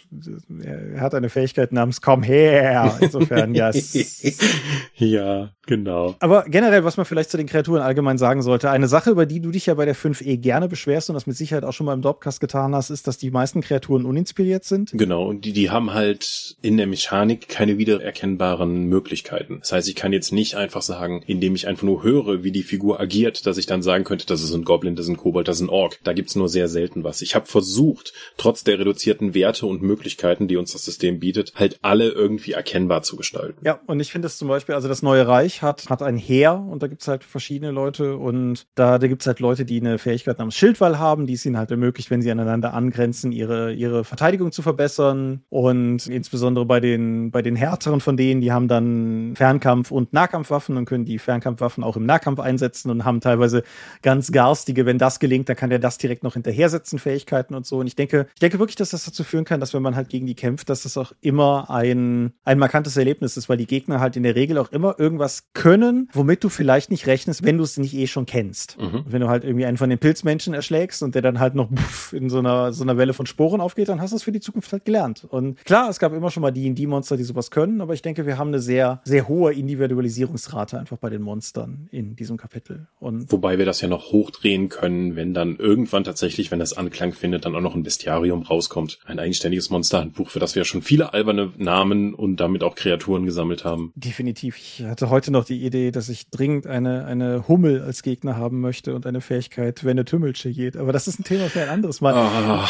er hat eine Fähigkeit namens Komm her. Insofern, ja. ja, Genau. Aber generell, was man vielleicht zu den Kreaturen allgemein sagen sollte, eine Sache, über die du dich ja bei der 5e gerne beschwerst und das mit Sicherheit auch schon mal im Dropcast getan hast, ist, dass die meisten Kreaturen uninspiriert sind. Genau, und die, die haben halt in der Mechanik keine wiedererkennbaren Möglichkeiten. Das heißt, ich kann jetzt nicht einfach sagen, indem ich einfach nur höre, wie die Figur agiert, dass ich dann sagen könnte, das ist ein Goblin, das ist ein Kobold, das ist ein Ork. Da gibt's nur sehr selten was. Ich habe versucht, trotz der reduzierten Werte und Möglichkeiten, die uns das System bietet, halt alle irgendwie erkennbar zu gestalten. Ja, und ich finde es zum Beispiel, also das neue Reich hat, hat ein Heer und da gibt's halt verschiedene Leute und da, da gibt's halt Leute, die eine Fähigkeit namens Schildwall haben, die es ihnen halt ermöglicht, wenn sie aneinander angrenzen, ihre, ihre Verteidigung zu verbessern und insbesondere bei den, bei den härteren von denen, die haben dann Fernkampf und Nahkampfwaffen und können die Fernkampfwaffen auch im Nahkampf einsetzen und haben teilweise ganz garstige, wenn das gelingt, dann kann der das direkt noch hinterhersetzen, Fähigkeiten und so. Und ich denke, ich denke wirklich, dass das dazu führen kann, dass wenn man halt gegen die kämpft, dass das auch immer ein, ein markantes Erlebnis ist, weil die Gegner halt in der Regel auch immer irgendwas können, womit du vielleicht nicht rechnest, wenn du es nicht eh schon kennst. Mhm. Wenn du halt irgendwie einen von den Pilzmenschen erschlägst und der dann halt noch in so einer, so einer Welle von Sporen aufgeht, dann hast du es für die Zukunft halt gelernt. Und klar, es gab immer schon mal die die Monster, die sowas können, aber ich denke, wir haben eine sehr, sehr hohe Individualisierungsrate einfach bei den Monstern in diesem Kapitel. Und Wobei wir das ja noch hochdrehen können, wenn dann irgendwann tatsächlich, wenn das Anklang findet, dann auch noch ein Bestiarium rauskommt. Ein eigenständiges Monsterhandbuch, für das wir schon viele alberne Namen und damit auch Kreaturen gesammelt haben. Definitiv. Ich hatte heute noch die Idee, dass ich dringend eine, eine Hummel als Gegner haben möchte und eine Fähigkeit, wenn eine Tümmelsche geht. Aber das ist ein Thema für ein anderes Mal. Oh.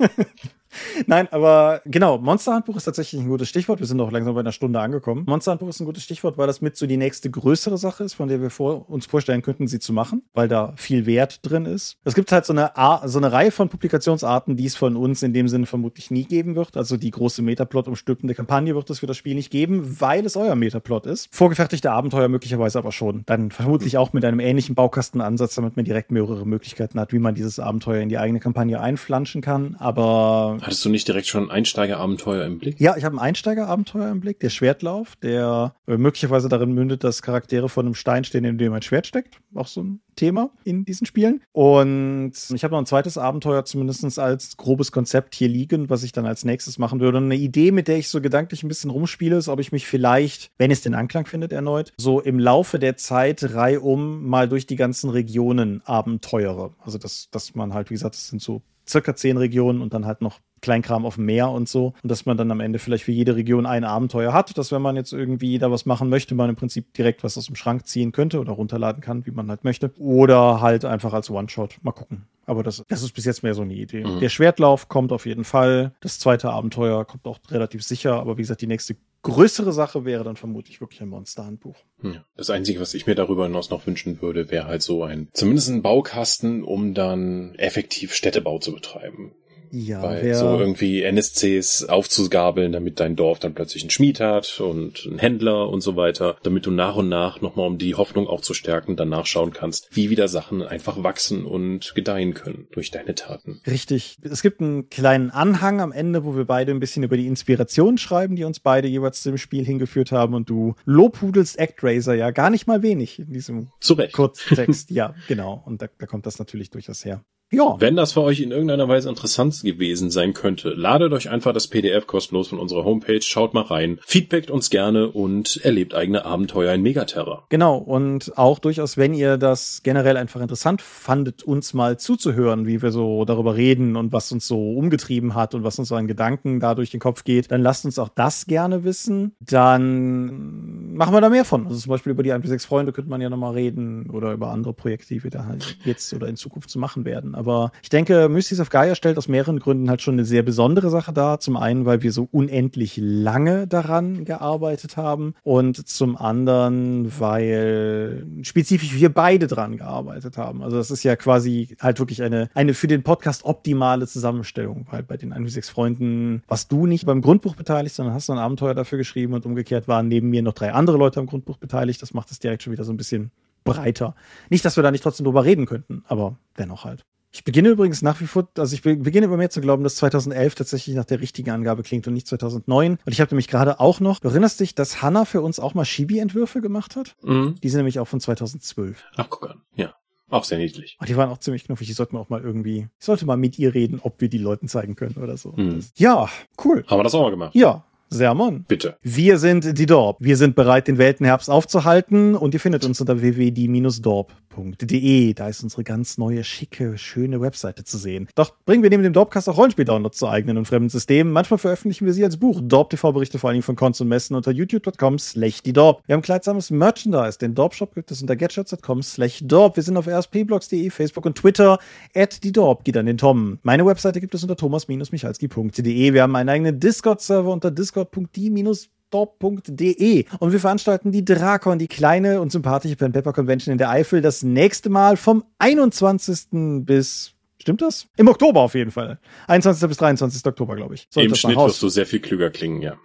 Nein, aber genau, Monsterhandbuch ist tatsächlich ein gutes Stichwort. Wir sind auch langsam bei einer Stunde angekommen. Monsterhandbuch ist ein gutes Stichwort, weil das mit so die nächste größere Sache ist, von der wir vor, uns vorstellen könnten, sie zu machen, weil da viel Wert drin ist. Es gibt halt so eine, so eine Reihe von Publikationsarten, die es von uns in dem Sinne vermutlich nie geben wird. Also die große Metaplot umstülpende Kampagne wird es für das Spiel nicht geben, weil es euer Metaplot ist. Vorgefertigte Abenteuer möglicherweise aber schon. Dann vermutlich auch mit einem ähnlichen Baukastenansatz, damit man direkt mehrere Möglichkeiten hat, wie man dieses Abenteuer in die eigene Kampagne einflanschen kann. Aber Hattest du nicht direkt schon ein Einsteigerabenteuer im Blick? Ja, ich habe ein Einsteigerabenteuer im Blick, der Schwertlauf, der äh, möglicherweise darin mündet, dass Charaktere von einem Stein stehen, in dem ein Schwert steckt. Auch so ein Thema in diesen Spielen. Und ich habe noch ein zweites Abenteuer zumindest als grobes Konzept hier liegen, was ich dann als nächstes machen würde. Und eine Idee, mit der ich so gedanklich ein bisschen rumspiele, ist, ob ich mich vielleicht, wenn es den Anklang findet erneut, so im Laufe der Zeit reihum mal durch die ganzen Regionen abenteuere. Also dass, dass man halt, wie gesagt, das sind so circa zehn Regionen und dann halt noch Kleinkram auf dem Meer und so. Und dass man dann am Ende vielleicht für jede Region ein Abenteuer hat, dass wenn man jetzt irgendwie da was machen möchte, man im Prinzip direkt was aus dem Schrank ziehen könnte oder runterladen kann, wie man halt möchte. Oder halt einfach als One-Shot. Mal gucken. Aber das, das ist bis jetzt mehr so eine Idee. Mhm. Der Schwertlauf kommt auf jeden Fall. Das zweite Abenteuer kommt auch relativ sicher. Aber wie gesagt, die nächste größere Sache wäre dann vermutlich wirklich ein Monsterhandbuch. Ja. Das Einzige, was ich mir darüber hinaus noch wünschen würde, wäre halt so ein, zumindest ein Baukasten, um dann effektiv Städtebau zu betreiben. Ja, Weil so irgendwie NSCs aufzugabeln, damit dein Dorf dann plötzlich einen Schmied hat und einen Händler und so weiter, damit du nach und nach nochmal, um die Hoffnung auch zu stärken, dann nachschauen kannst, wie wieder Sachen einfach wachsen und gedeihen können durch deine Taten. Richtig. Es gibt einen kleinen Anhang am Ende, wo wir beide ein bisschen über die Inspiration schreiben, die uns beide jeweils zum Spiel hingeführt haben und du lobhudelst ActRaiser ja gar nicht mal wenig in diesem Zurecht. Kurztext. ja, genau. Und da, da kommt das natürlich durchaus her. Ja. Wenn das für euch in irgendeiner Weise interessant gewesen sein könnte, ladet euch einfach das PDF kostenlos von unserer Homepage, schaut mal rein, feedbackt uns gerne und erlebt eigene Abenteuer in Megaterra. Genau, und auch durchaus, wenn ihr das generell einfach interessant fandet, uns mal zuzuhören, wie wir so darüber reden und was uns so umgetrieben hat und was uns so an Gedanken da durch den Kopf geht, dann lasst uns auch das gerne wissen. Dann machen wir da mehr von. Also zum Beispiel über die 1 6 Freunde könnte man ja nochmal reden oder über andere Projekte, die wir da halt jetzt oder in Zukunft zu machen werden. Aber ich denke, Mystics of Gaia stellt aus mehreren Gründen halt schon eine sehr besondere Sache dar. Zum einen, weil wir so unendlich lange daran gearbeitet haben und zum anderen, weil spezifisch wir beide dran gearbeitet haben. Also das ist ja quasi halt wirklich eine, eine für den Podcast optimale Zusammenstellung, weil bei den 1 Freunden warst du nicht beim Grundbuch beteiligt, sondern hast du ein Abenteuer dafür geschrieben und umgekehrt waren neben mir noch drei andere Leute am Grundbuch beteiligt. Das macht es direkt schon wieder so ein bisschen breiter. Nicht, dass wir da nicht trotzdem drüber reden könnten, aber dennoch halt. Ich beginne übrigens nach wie vor, also ich beginne immer mehr zu glauben, dass 2011 tatsächlich nach der richtigen Angabe klingt und nicht 2009. Und ich habe nämlich gerade auch noch, du erinnerst dich, dass Hannah für uns auch mal Chibi-Entwürfe gemacht hat? Mhm. Die sind nämlich auch von 2012. Ach, guck an, ja. Auch sehr niedlich. Oh, die waren auch ziemlich knuffig. Die sollten wir auch mal irgendwie, ich sollte mal mit ihr reden, ob wir die Leuten zeigen können oder so. Mhm. ja, cool. Haben wir das auch mal gemacht? Ja, Sermon. Bitte. Wir sind die Dorp. Wir sind bereit, den Weltenherbst aufzuhalten und ihr findet uns unter www.die-dorp.de. Da ist unsere ganz neue, schicke, schöne Webseite zu sehen. Doch bringen wir neben dem Dorpcast auch Rollenspiel-Downloads zu eigenen und fremden Systemen. Manchmal veröffentlichen wir sie als Buch. Dorp-TV-Berichte vor allen Dingen von Cons und Messen unter youtube.com slash die Dorp. Wir haben kleidsames Merchandise. Den Dorp-Shop gibt es unter getshirts.com slash Dorp. Wir sind auf rspblogs.de, Facebook und Twitter. At die Dorp geht an den Tom. Meine Webseite gibt es unter thomas-michalski.de. Wir haben einen eigenen Discord-Server unter discord discord.die-dorp.de und wir veranstalten die Drakon, die kleine und sympathische Pen Pepper Convention in der Eifel, das nächste Mal vom 21. bis Stimmt das? Im Oktober auf jeden Fall. 21. bis 23. Oktober, glaube ich. Sollte Im Schnitt wirst du sehr viel klüger klingen, ja.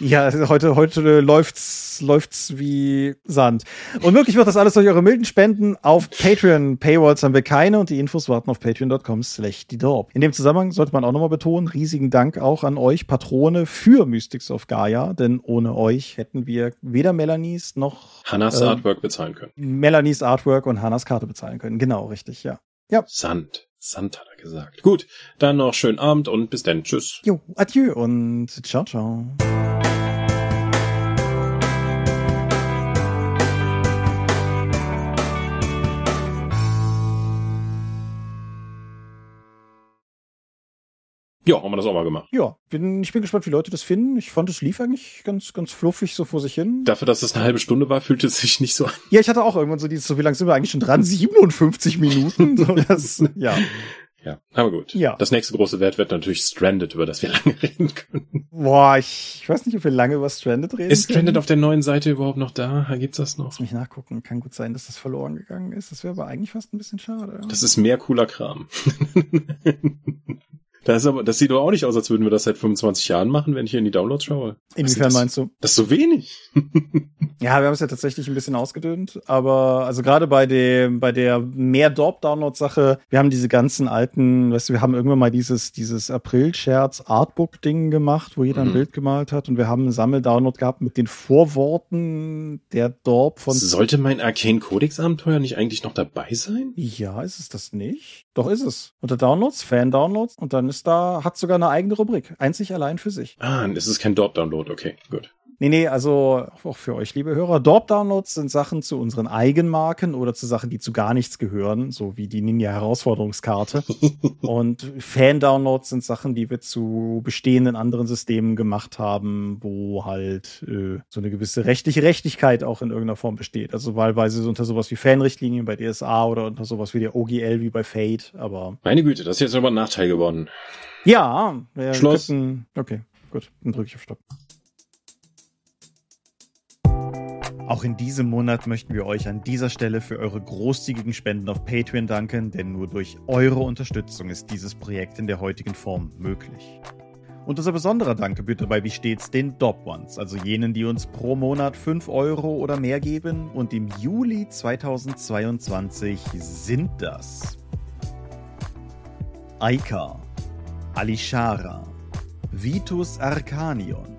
Ja, heute, heute läuft's, läuft's wie Sand. Und möglich wird das alles durch eure milden Spenden auf Patreon. Paywalls haben wir keine und die Infos warten auf patreon.com slash die Dorp. In dem Zusammenhang sollte man auch nochmal betonen, riesigen Dank auch an euch Patrone für Mystics of Gaia, denn ohne euch hätten wir weder Melanies noch Hannas äh, Artwork bezahlen können. Melanies Artwork und Hannas Karte bezahlen können. Genau, richtig, ja. Ja. Sand. Sand hat er gesagt. Gut, dann noch schönen Abend und bis dann. Tschüss. Jo, adieu und ciao, ciao. Ja, haben wir das auch mal gemacht. Ja, bin, ich bin gespannt, wie Leute das finden. Ich fand, es lief eigentlich ganz, ganz fluffig so vor sich hin. Dafür, dass es eine halbe Stunde war, fühlte es sich nicht so an. Ja, ich hatte auch irgendwann so dieses, so wie lange sind wir eigentlich schon dran? 57 Minuten? So, das, ja. Ja, aber gut. Ja. Das nächste große Wert wird natürlich Stranded, über das wir lange reden können. Boah, ich, ich weiß nicht, ob wir lange über Stranded reden. Ist Stranded können. auf der neuen Seite überhaupt noch da? Gibt's das noch? Lass mich nachgucken. Kann gut sein, dass das verloren gegangen ist. Das wäre aber eigentlich fast ein bisschen schade. Das ist mehr cooler Kram. Das, ist aber, das sieht doch auch nicht aus, als würden wir das seit 25 Jahren machen, wenn ich hier in die Downloads schaue. Inwiefern meinst du? Das ist so wenig. ja, wir haben es ja tatsächlich ein bisschen ausgedünnt, aber also gerade bei dem, bei der mehr Dorp-Download-Sache, wir haben diese ganzen alten, weißt du, wir haben irgendwann mal dieses, dieses April-Scherz-Artbook-Ding gemacht, wo jeder mhm. ein Bild gemalt hat und wir haben einen Sammel-Download gehabt mit den Vorworten der Dorp von. Sollte mein Arcane Codex-Abenteuer nicht eigentlich noch dabei sein? Ja, ist es das nicht? Doch ist es. Unter Downloads, Fan-Downloads und dann ist ist da, hat sogar eine eigene Rubrik. Einzig allein für sich. Ah, es ist kein Dorp-Download. Okay, gut. Nee, nee, also auch für euch, liebe Hörer. Dorp-Downloads sind Sachen zu unseren Eigenmarken oder zu Sachen, die zu gar nichts gehören, so wie die Ninja-Herausforderungskarte. und Fan-Downloads sind Sachen, die wir zu bestehenden anderen Systemen gemacht haben, wo halt äh, so eine gewisse rechtliche Rechtigkeit auch in irgendeiner Form besteht. Also wahlweise unter sowas wie Fanrichtlinien bei DSA oder unter sowas wie der OGL wie bei Fate, aber. Meine Güte, das ist jetzt aber ein Nachteil geworden. Ja, Schluss. Könnten, okay, gut, dann drücke ich auf Stopp. Auch in diesem Monat möchten wir euch an dieser Stelle für eure großzügigen Spenden auf Patreon danken, denn nur durch eure Unterstützung ist dieses Projekt in der heutigen Form möglich. Und unser besonderer Dank gebührt dabei wie stets den Dop Ones, also jenen, die uns pro Monat 5 Euro oder mehr geben. Und im Juli 2022 sind das Aika, Alishara, Vitus Arcanion,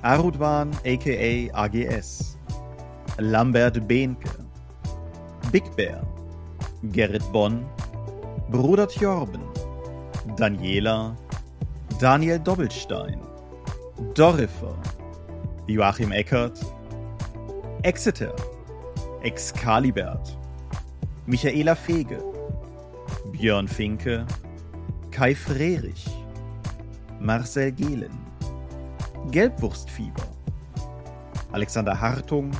Arudwan aka AGS, Lambert Behnke, Big Bear, Gerrit Bonn, Bruder Tjorben, Daniela, Daniel Doppelstein, Dorifer, Joachim Eckert, Exeter, Excalibert, Michaela Fege, Björn Finke, Kai Frerich, Marcel Gehlen, Gelbwurstfieber, Alexander Hartung,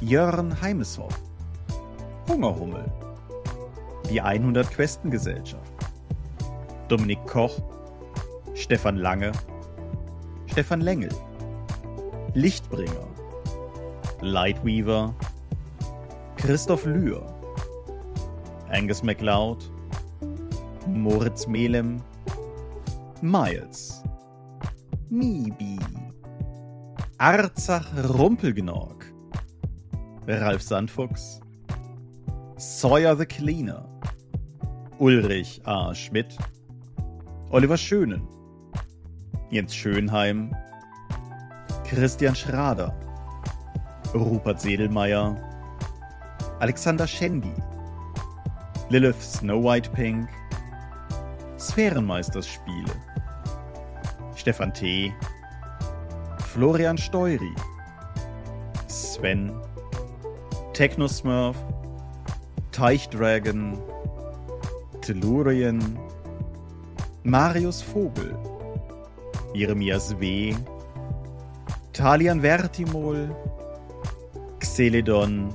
Jörn Heimeshoff, Hungerhummel, die 100 Questengesellschaft, Dominik Koch, Stefan Lange, Stefan Lengel, Lichtbringer, Lightweaver, Christoph Lühr, Angus MacLeod, Moritz Melem, Miles, Mibi, Arzach Rumpelgnorg, Ralf Sandfuchs, Sawyer the Cleaner, Ulrich A. Schmidt, Oliver Schönen, Jens Schönheim, Christian Schrader, Rupert Sedelmeier, Alexander Schendi, Lilith Snow White Pink, Sphärenmeistersspiele, Stefan T., Florian Steury, Sven, Technosmurf, Teichdragon, Tellurien, Marius Vogel, Jeremias W., Talian Vertimol, Xeledon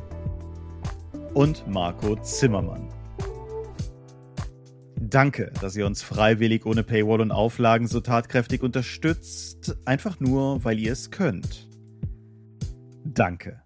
und Marco Zimmermann. Danke, dass ihr uns freiwillig ohne Paywall und Auflagen so tatkräftig unterstützt, einfach nur, weil ihr es könnt. Danke.